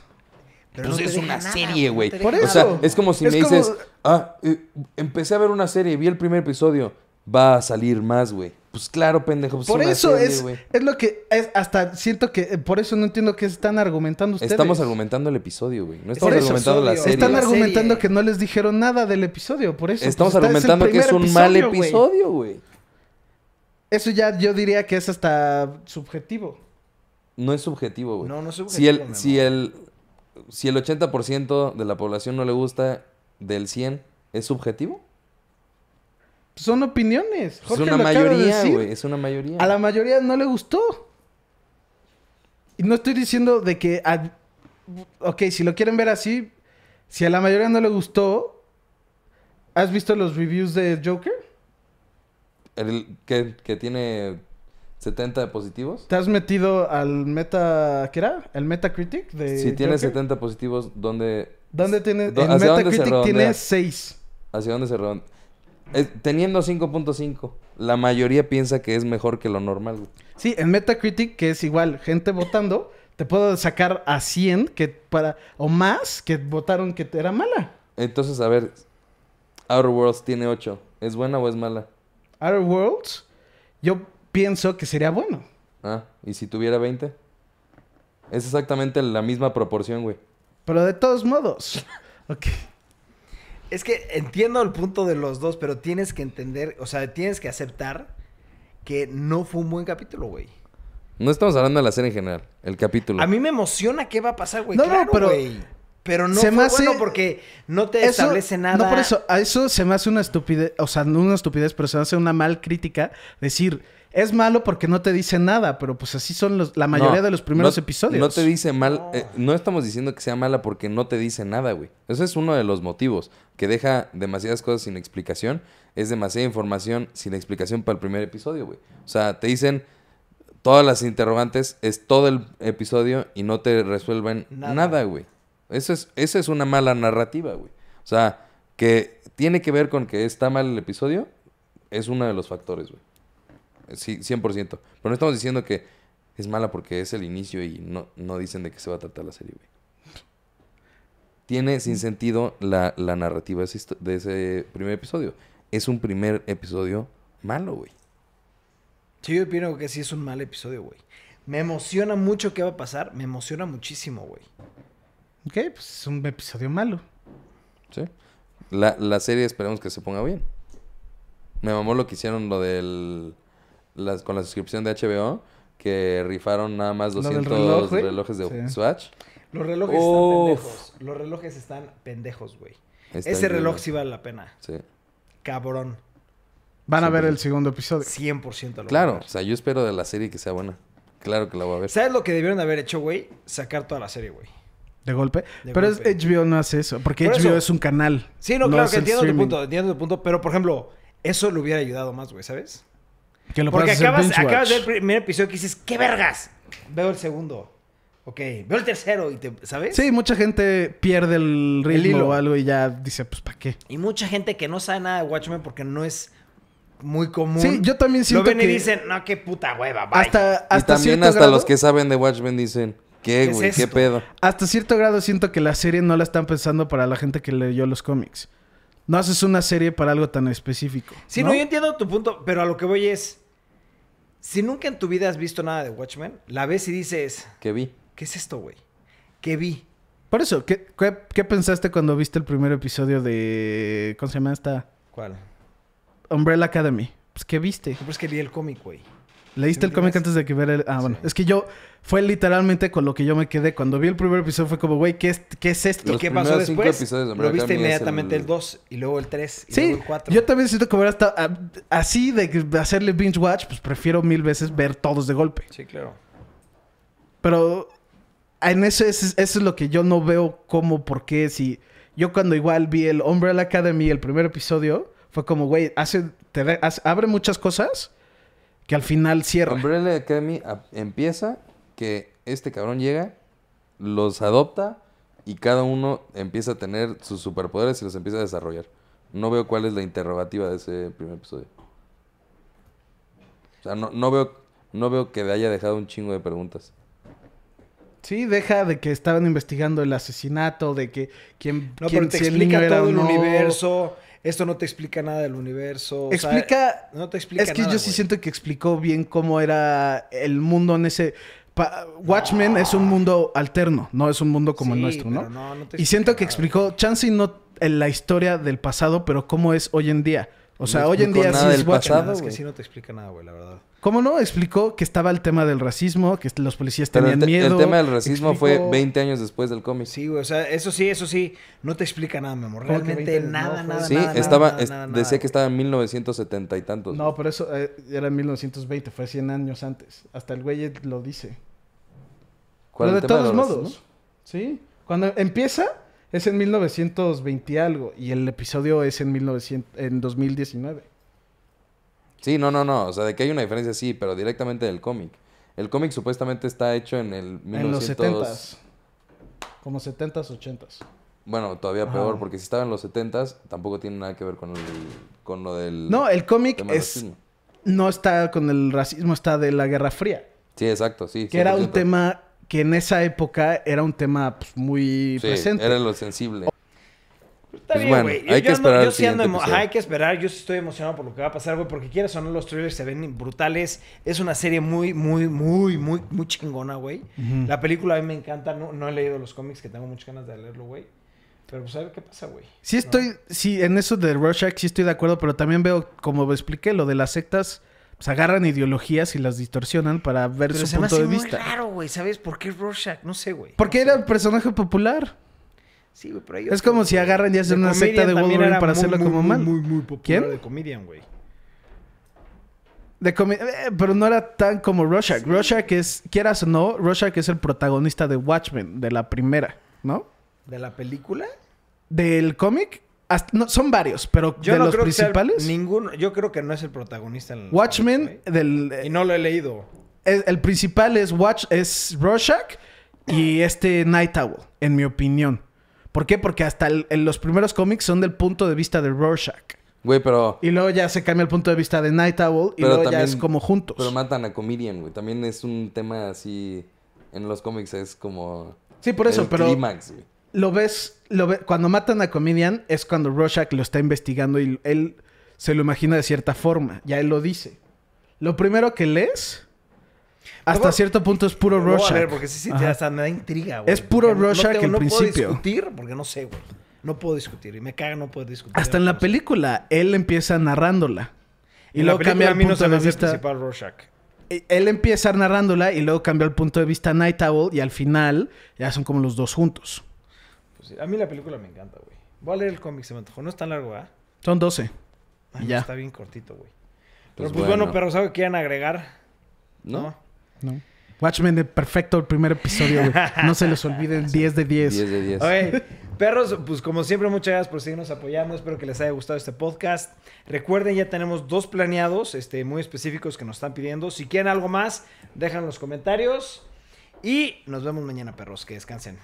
[SPEAKER 1] Pero
[SPEAKER 2] Pues
[SPEAKER 1] no
[SPEAKER 2] es una
[SPEAKER 1] nada,
[SPEAKER 2] serie, güey.
[SPEAKER 3] Por
[SPEAKER 1] deja
[SPEAKER 2] O
[SPEAKER 3] eso.
[SPEAKER 2] sea, es como si
[SPEAKER 3] Es
[SPEAKER 2] me
[SPEAKER 3] como-
[SPEAKER 2] dices, ah, eh, empecé a ver una serie, vi el primer episodio, va a salir más, güey. Pues claro, pendejo. pues
[SPEAKER 3] Por eso
[SPEAKER 2] serie,
[SPEAKER 3] es,
[SPEAKER 2] güey.
[SPEAKER 3] es lo que es hasta siento que eh, por eso no entiendo qué están argumentando ustedes.
[SPEAKER 2] Estamos argumentando el episodio, güey. No
[SPEAKER 1] Es
[SPEAKER 2] estamos argumentando la serie.
[SPEAKER 3] Están
[SPEAKER 1] la
[SPEAKER 3] argumentando
[SPEAKER 1] serie.
[SPEAKER 3] que no les dijeron nada del episodio, por eso.
[SPEAKER 2] Estamos
[SPEAKER 3] pues,
[SPEAKER 2] argumentando que es un mal
[SPEAKER 3] episodio, güey.
[SPEAKER 2] episodio, güey.
[SPEAKER 3] Eso ya yo diría que es hasta subjetivo.
[SPEAKER 2] No es subjetivo, güey.
[SPEAKER 1] No, no es
[SPEAKER 2] Si el,
[SPEAKER 1] subjetivo,
[SPEAKER 2] si el, si el 80% de la población no le gusta del 100, ¿es subjetivo?
[SPEAKER 3] Son opiniones. Jorge
[SPEAKER 2] es una
[SPEAKER 3] de
[SPEAKER 2] mayoría, güey. Es una mayoría.
[SPEAKER 3] A la mayoría no le gustó. Y no estoy diciendo de que... a- Ok, si lo quieren ver así, si a la mayoría no le gustó, ¿has visto los reviews de Joker?
[SPEAKER 2] El, que, que tiene 70 de positivos.
[SPEAKER 3] ¿Te has metido al meta... ¿Qué era? ¿El Metacritic de
[SPEAKER 2] Si tiene
[SPEAKER 3] Joker?
[SPEAKER 2] 70 positivos, ¿dónde,
[SPEAKER 3] ¿Dónde tiene?
[SPEAKER 2] ¿Dó-
[SPEAKER 3] El
[SPEAKER 2] dónde
[SPEAKER 3] Metacritic tiene
[SPEAKER 2] redondea?
[SPEAKER 3] 6.
[SPEAKER 2] ¿Hacia dónde se redondea? Teniendo 5.5, la mayoría piensa que es mejor que lo normal, güey.
[SPEAKER 3] Sí, en Metacritic, que es igual, gente votando, te puedo sacar a 100 que para, o más que votaron que era mala.
[SPEAKER 2] Entonces, a ver, Outer Worlds tiene 8. ¿Es buena o es mala?
[SPEAKER 3] Outer Worlds, yo pienso que sería bueno.
[SPEAKER 2] Ah, ¿y si tuviera 20? Es exactamente la misma proporción, güey.
[SPEAKER 3] Pero de todos modos. ok.
[SPEAKER 1] Es que entiendo el punto de los dos, pero tienes que entender, o sea, tienes que aceptar que no fue un buen capítulo, güey.
[SPEAKER 2] No estamos hablando de la serie en general, el capítulo.
[SPEAKER 1] A mí me emociona qué va a pasar, güey.
[SPEAKER 3] No, no,
[SPEAKER 1] claro,
[SPEAKER 3] pero-
[SPEAKER 1] güey. Pero no
[SPEAKER 3] se me
[SPEAKER 1] fue
[SPEAKER 3] hace-
[SPEAKER 1] bueno porque no te
[SPEAKER 3] Eso-
[SPEAKER 1] establece nada.
[SPEAKER 3] No por eso, a eso se me hace una estupidez, o sea, no una estupidez, pero se me hace una mal crítica decir, es malo porque no te dice nada, pero pues así son los, la mayoría
[SPEAKER 2] No,
[SPEAKER 3] de los primeros
[SPEAKER 2] no-
[SPEAKER 3] episodios.
[SPEAKER 2] No te dice mal.
[SPEAKER 1] No.
[SPEAKER 2] eh, no estamos diciendo que sea mala porque no te dice nada, güey. Ese es uno de los motivos. Que deja demasiadas cosas sin explicación. Es demasiada información sin explicación para el primer episodio, güey. O sea, te dicen todas las interrogantes, es todo el episodio y no te resuelven
[SPEAKER 1] Nada.
[SPEAKER 2] nada, güey. Eso es, eso es una mala narrativa, güey. O sea, que tiene que ver con que está mal el episodio, es uno de los factores, güey. Sí, 100%. Pero no estamos diciendo que es mala porque es el inicio y no, no dicen de qué se va a tratar la serie, güey. Tiene sin sentido la, la narrativa de ese, histo- de ese primer episodio. Es un primer episodio malo, güey.
[SPEAKER 1] Sí, yo opino que sí es un mal episodio, güey. Me emociona mucho qué va a pasar. Me emociona muchísimo, güey.
[SPEAKER 3] Ok, pues es un episodio malo.
[SPEAKER 2] ¿Sí? La, la serie esperemos que se ponga bien. Me mamó lo que hicieron lo del... Las, con la suscripción de HBO. Que rifaron nada más
[SPEAKER 3] Lo del
[SPEAKER 2] 200
[SPEAKER 3] reloj, güey.
[SPEAKER 2] relojes de
[SPEAKER 3] Sí.
[SPEAKER 2] Swatch.
[SPEAKER 1] Los relojes
[SPEAKER 2] Uf.
[SPEAKER 1] están pendejos. Los relojes están pendejos, güey.
[SPEAKER 2] Está
[SPEAKER 1] Ese reloj sí vale la pena.
[SPEAKER 2] Sí.
[SPEAKER 1] Cabrón.
[SPEAKER 3] Van a ver el segundo episodio.
[SPEAKER 1] 100% lo
[SPEAKER 2] Claro, o sea, yo espero de la serie que sea buena. Claro que la voy a ver.
[SPEAKER 1] ¿Sabes lo que debieron de haber hecho, güey? Sacar toda la serie, güey.
[SPEAKER 3] De golpe.
[SPEAKER 1] De
[SPEAKER 3] pero
[SPEAKER 1] golpe.
[SPEAKER 3] es- HBO no hace eso. Porque
[SPEAKER 1] Por
[SPEAKER 3] HBO
[SPEAKER 1] eso-
[SPEAKER 3] es un canal.
[SPEAKER 1] Sí, no, claro
[SPEAKER 3] es
[SPEAKER 1] que entiendo tu punto, entiendo tu punto. Pero, por ejemplo, eso le hubiera ayudado más, güey, ¿sabes?
[SPEAKER 3] Que lo
[SPEAKER 1] Porque
[SPEAKER 3] hacer
[SPEAKER 1] acabas, de ver el primer episodio que dices, ¡qué vergas! Veo el segundo. Ok, veo el tercero y te, ¿sabes?
[SPEAKER 3] Sí, mucha gente pierde el ritmo
[SPEAKER 1] hilo.
[SPEAKER 3] o algo y ya dice, pues, ¿para qué?
[SPEAKER 1] Y mucha gente que no sabe nada de Watchmen porque no es muy común.
[SPEAKER 3] Sí, yo también
[SPEAKER 1] Lo
[SPEAKER 3] siento
[SPEAKER 1] ven
[SPEAKER 3] que...
[SPEAKER 1] y dicen, no, qué puta hueva, bye.
[SPEAKER 3] hasta,
[SPEAKER 2] Y
[SPEAKER 3] hasta
[SPEAKER 2] también
[SPEAKER 3] cierto
[SPEAKER 2] hasta
[SPEAKER 3] grado,
[SPEAKER 2] los que saben de Watchmen dicen, ¿qué,
[SPEAKER 1] ¿Qué es
[SPEAKER 2] güey? ¿Qué pedo?
[SPEAKER 3] Hasta cierto grado siento que la serie no la están pensando para la gente que leyó los cómics. No haces una serie para algo tan específico.
[SPEAKER 1] Sí, no, yo entiendo tu punto, pero a lo que voy es, si nunca en tu vida has visto nada de Watchmen, la ves y dices,
[SPEAKER 2] ¿Qué vi?
[SPEAKER 1] ¿qué es esto, güey? ¿Qué vi?
[SPEAKER 3] Por eso, ¿qué, qué, qué pensaste cuando viste el primer episodio de... ¿Cómo se llama esta?
[SPEAKER 1] ¿Cuál?
[SPEAKER 3] Umbrella Academy. Pues, ¿qué viste?
[SPEAKER 1] Pero es que leí el cómic, güey.
[SPEAKER 3] ¿Leíste
[SPEAKER 1] Sí,
[SPEAKER 3] el cómic antes de que ver el...? Ah, bueno.
[SPEAKER 1] Sí.
[SPEAKER 3] Es que yo... Fue literalmente con lo que yo me quedé. Cuando vi el primer episodio fue como, güey, ¿qué es, ¿qué es esto?
[SPEAKER 1] ¿Y
[SPEAKER 2] Los
[SPEAKER 1] qué pasó después?
[SPEAKER 2] episodios de
[SPEAKER 1] Lo viste inmediatamente
[SPEAKER 2] el-
[SPEAKER 1] el 2 y luego el 3 y
[SPEAKER 3] Sí,
[SPEAKER 1] luego el 4.
[SPEAKER 3] yo también siento que hubiera estado... ah, Así de hacerle binge watch, pues prefiero mil veces ver todos de golpe.
[SPEAKER 1] Sí, claro.
[SPEAKER 3] Pero en eso es, eso es lo que yo no veo cómo, por qué, si... Yo cuando igual vi el Umbrella Academy, el primer episodio, fue como, güey, hace, te da- hace- abre muchas cosas que al final cierra.
[SPEAKER 2] Umbrella Academy a- empieza que este cabrón llega, los adopta y cada uno empieza a tener sus superpoderes y los empieza a desarrollar. No veo cuál es la interrogativa de ese primer episodio. O sea, no, no veo, no veo que haya dejado un chingo de preguntas.
[SPEAKER 3] Sí, deja de que estaban investigando el asesinato, de que quién,
[SPEAKER 1] No,
[SPEAKER 3] quién-
[SPEAKER 1] pero te
[SPEAKER 3] si
[SPEAKER 1] explica todo el
[SPEAKER 3] no.
[SPEAKER 1] universo. Esto no te explica nada del universo. o sea,
[SPEAKER 3] Explica...
[SPEAKER 1] no te explica
[SPEAKER 3] es que
[SPEAKER 1] nada,
[SPEAKER 3] yo sí
[SPEAKER 1] güey.
[SPEAKER 3] siento que explicó bien cómo era el mundo en ese... pa- Watchmen es un mundo alterno, no es un mundo como el nuestro, ¿no? Y siento que
[SPEAKER 1] nada,
[SPEAKER 3] explicó, chance y no en la historia del pasado, pero cómo es hoy en día. O sea,
[SPEAKER 2] No
[SPEAKER 3] hoy en día
[SPEAKER 2] nada
[SPEAKER 3] sí es
[SPEAKER 2] del pasado.
[SPEAKER 1] Es que sí no te explica nada, güey, la verdad.
[SPEAKER 3] ¿Cómo no? Explicó que estaba el tema del racismo, que los policías
[SPEAKER 2] Pero
[SPEAKER 3] tenían
[SPEAKER 2] el, te-
[SPEAKER 3] miedo.
[SPEAKER 2] el tema del racismo fue
[SPEAKER 3] explicó-
[SPEAKER 2] 20 años después del cómic.
[SPEAKER 1] Sí, güey, o sea, eso sí, eso sí, no te explica nada, mi amor.
[SPEAKER 3] ¿Cómo que
[SPEAKER 1] Realmente
[SPEAKER 3] 20?
[SPEAKER 1] nada,
[SPEAKER 3] No,
[SPEAKER 1] nada,
[SPEAKER 2] sí,
[SPEAKER 1] nada,
[SPEAKER 2] estaba,
[SPEAKER 1] nada,
[SPEAKER 2] es-
[SPEAKER 1] nada,
[SPEAKER 2] decía
[SPEAKER 1] nada,
[SPEAKER 2] que estaba en 1970 y tantos.
[SPEAKER 3] No, pero eso eh, era en 1920, fue 100 años antes. Hasta el güey lo dice.
[SPEAKER 2] ¿Cuál
[SPEAKER 3] pero
[SPEAKER 2] el
[SPEAKER 3] de
[SPEAKER 2] tema
[SPEAKER 3] todos modos,
[SPEAKER 2] racismo?
[SPEAKER 3] ¿sí? Cuando empieza es en 1920 y algo y el episodio es en 1900, en 2019.
[SPEAKER 2] Sí, no, no, no. O sea, de que hay una diferencia, sí, pero directamente del cómic. El cómic supuestamente está hecho en el 1900...
[SPEAKER 3] En los 70s. Como 70s, 80s.
[SPEAKER 2] Bueno, todavía
[SPEAKER 3] Ajá.
[SPEAKER 2] peor, porque si estaba en los 70s, tampoco tiene nada que ver con, el, con lo del...
[SPEAKER 3] No, el cómic es no está con el racismo, está de la Guerra Fría.
[SPEAKER 2] Sí, exacto, sí.
[SPEAKER 3] Que era un
[SPEAKER 2] 100%.
[SPEAKER 3] tema que en esa época era un tema pues, muy
[SPEAKER 2] Sí,
[SPEAKER 3] presente.
[SPEAKER 2] era lo sensible.
[SPEAKER 1] Está
[SPEAKER 2] Pues
[SPEAKER 1] bien,
[SPEAKER 2] bueno,
[SPEAKER 1] güey. Yo-
[SPEAKER 2] hay
[SPEAKER 1] yo
[SPEAKER 2] que
[SPEAKER 1] ando-
[SPEAKER 2] esperar
[SPEAKER 1] yo sí ando
[SPEAKER 2] siguiente
[SPEAKER 1] emo-
[SPEAKER 2] episodio.
[SPEAKER 1] Ajá, hay que esperar. Yo sí estoy emocionado por lo que va a pasar, güey. Porque quieras o no, los trailers se ven brutales. Es una serie muy, muy, muy, muy, muy chingona, güey. La película a mí me encanta. No, no he leído los cómics, que tengo muchas ganas de leerlo, güey. Pero pues a ver qué pasa, güey.
[SPEAKER 3] Sí estoy, sí, en eso de Rorschach sí estoy de acuerdo, pero también veo, como expliqué, lo de las sectas, agarran ideologías y las distorsionan para ver
[SPEAKER 1] Pero
[SPEAKER 3] su
[SPEAKER 1] se me
[SPEAKER 3] punto
[SPEAKER 1] hace
[SPEAKER 3] de
[SPEAKER 1] muy
[SPEAKER 3] vista.
[SPEAKER 1] raro, güey. ¿Sabes por qué Rorschach? No sé, güey.
[SPEAKER 3] Porque
[SPEAKER 1] No
[SPEAKER 3] era
[SPEAKER 1] sé.
[SPEAKER 3] el personaje popular.
[SPEAKER 1] Sí, güey, pero hay
[SPEAKER 3] Es como si
[SPEAKER 1] güey.
[SPEAKER 3] agarran y hacen
[SPEAKER 1] The
[SPEAKER 3] una secta
[SPEAKER 1] Comedian
[SPEAKER 3] de
[SPEAKER 1] también
[SPEAKER 3] Wolverine
[SPEAKER 1] era
[SPEAKER 3] para
[SPEAKER 1] muy,
[SPEAKER 3] hacerlo
[SPEAKER 1] muy,
[SPEAKER 3] como
[SPEAKER 1] muy,
[SPEAKER 3] mal.
[SPEAKER 1] Muy, muy popular
[SPEAKER 3] ¿Quién?
[SPEAKER 1] de Comedian, güey.
[SPEAKER 3] De comi- eh, pero no era tan como Rorschach. Rorschach es, quieras o no, Rorschach es el protagonista de Watchmen, de la primera, ¿no?
[SPEAKER 1] ¿De la película?
[SPEAKER 3] Del cómic, hasta- no, son varios, pero
[SPEAKER 1] Yo
[SPEAKER 3] de
[SPEAKER 1] no
[SPEAKER 3] los
[SPEAKER 1] creo que sea el-
[SPEAKER 3] principales,
[SPEAKER 1] ninguno. Yo creo que no es el protagonista en el
[SPEAKER 3] Watchmen, del,
[SPEAKER 1] güey. Y no lo he leído.
[SPEAKER 3] el, el principal es Watch, es Rorschach y este Night Owl, en mi opinión. ¿Por qué? Porque hasta el- en los primeros cómics son del punto de vista de Rorschach.
[SPEAKER 2] Güey, pero...
[SPEAKER 3] Y luego ya se cambia el punto de vista de Night Owl y luego ya es como juntos.
[SPEAKER 2] Pero matan a Comedian, güey. También es un tema así... En los cómics es como...
[SPEAKER 3] sí, por eso,
[SPEAKER 2] el
[SPEAKER 3] pero
[SPEAKER 2] clímax, güey.
[SPEAKER 3] Lo ves, lo ve, cuando matan a Comedian es cuando Rorschach lo está investigando y él se lo imagina de cierta forma. Ya él lo dice. Lo primero que lees, hasta cierto punto es puro
[SPEAKER 1] voy a
[SPEAKER 3] Rorschach.
[SPEAKER 1] ver porque sí, sí, te- hasta me da intriga, güey.
[SPEAKER 3] Es puro
[SPEAKER 1] no-
[SPEAKER 3] Rorschach
[SPEAKER 1] no
[SPEAKER 3] el
[SPEAKER 1] no
[SPEAKER 3] principio.
[SPEAKER 1] puedo discutir porque no sé, güey. No puedo discutir. Y me caga no poder discutir.
[SPEAKER 3] Hasta en la
[SPEAKER 1] No
[SPEAKER 3] película, él empieza narrándola. Y luego cambia el
[SPEAKER 1] no
[SPEAKER 3] punto
[SPEAKER 1] se
[SPEAKER 3] de vista.
[SPEAKER 1] principal Rorschach.
[SPEAKER 3] Eh, Él empieza narrándola y luego cambia el punto de vista Night Owl y al final ya son como los dos juntos.
[SPEAKER 1] Pues sí, a mí la película me encanta, güey. Voy a leer el cómic, se me antojó. No es tan largo, ¿ah?
[SPEAKER 3] Son 12.
[SPEAKER 1] Ay,
[SPEAKER 3] Ya.
[SPEAKER 1] Está bien cortito, güey. Pero
[SPEAKER 2] Pues
[SPEAKER 1] pues bueno,
[SPEAKER 2] bueno.
[SPEAKER 1] pero ¿sabe qué quieren agregar?
[SPEAKER 4] ¿No?
[SPEAKER 3] No. Watchmen de perfecto el primer episodio, güey. No se les olvide el 10 de 10.
[SPEAKER 2] 10 de 10.
[SPEAKER 1] Oye, perros, pues como siempre, muchas gracias por seguirnos apoyando. Espero que les haya gustado este podcast. Recuerden, ya tenemos dos planeados, este, muy específicos que nos están pidiendo. Si quieren algo más, déjenlo en los comentarios. Y nos vemos mañana, perros. Que descansen.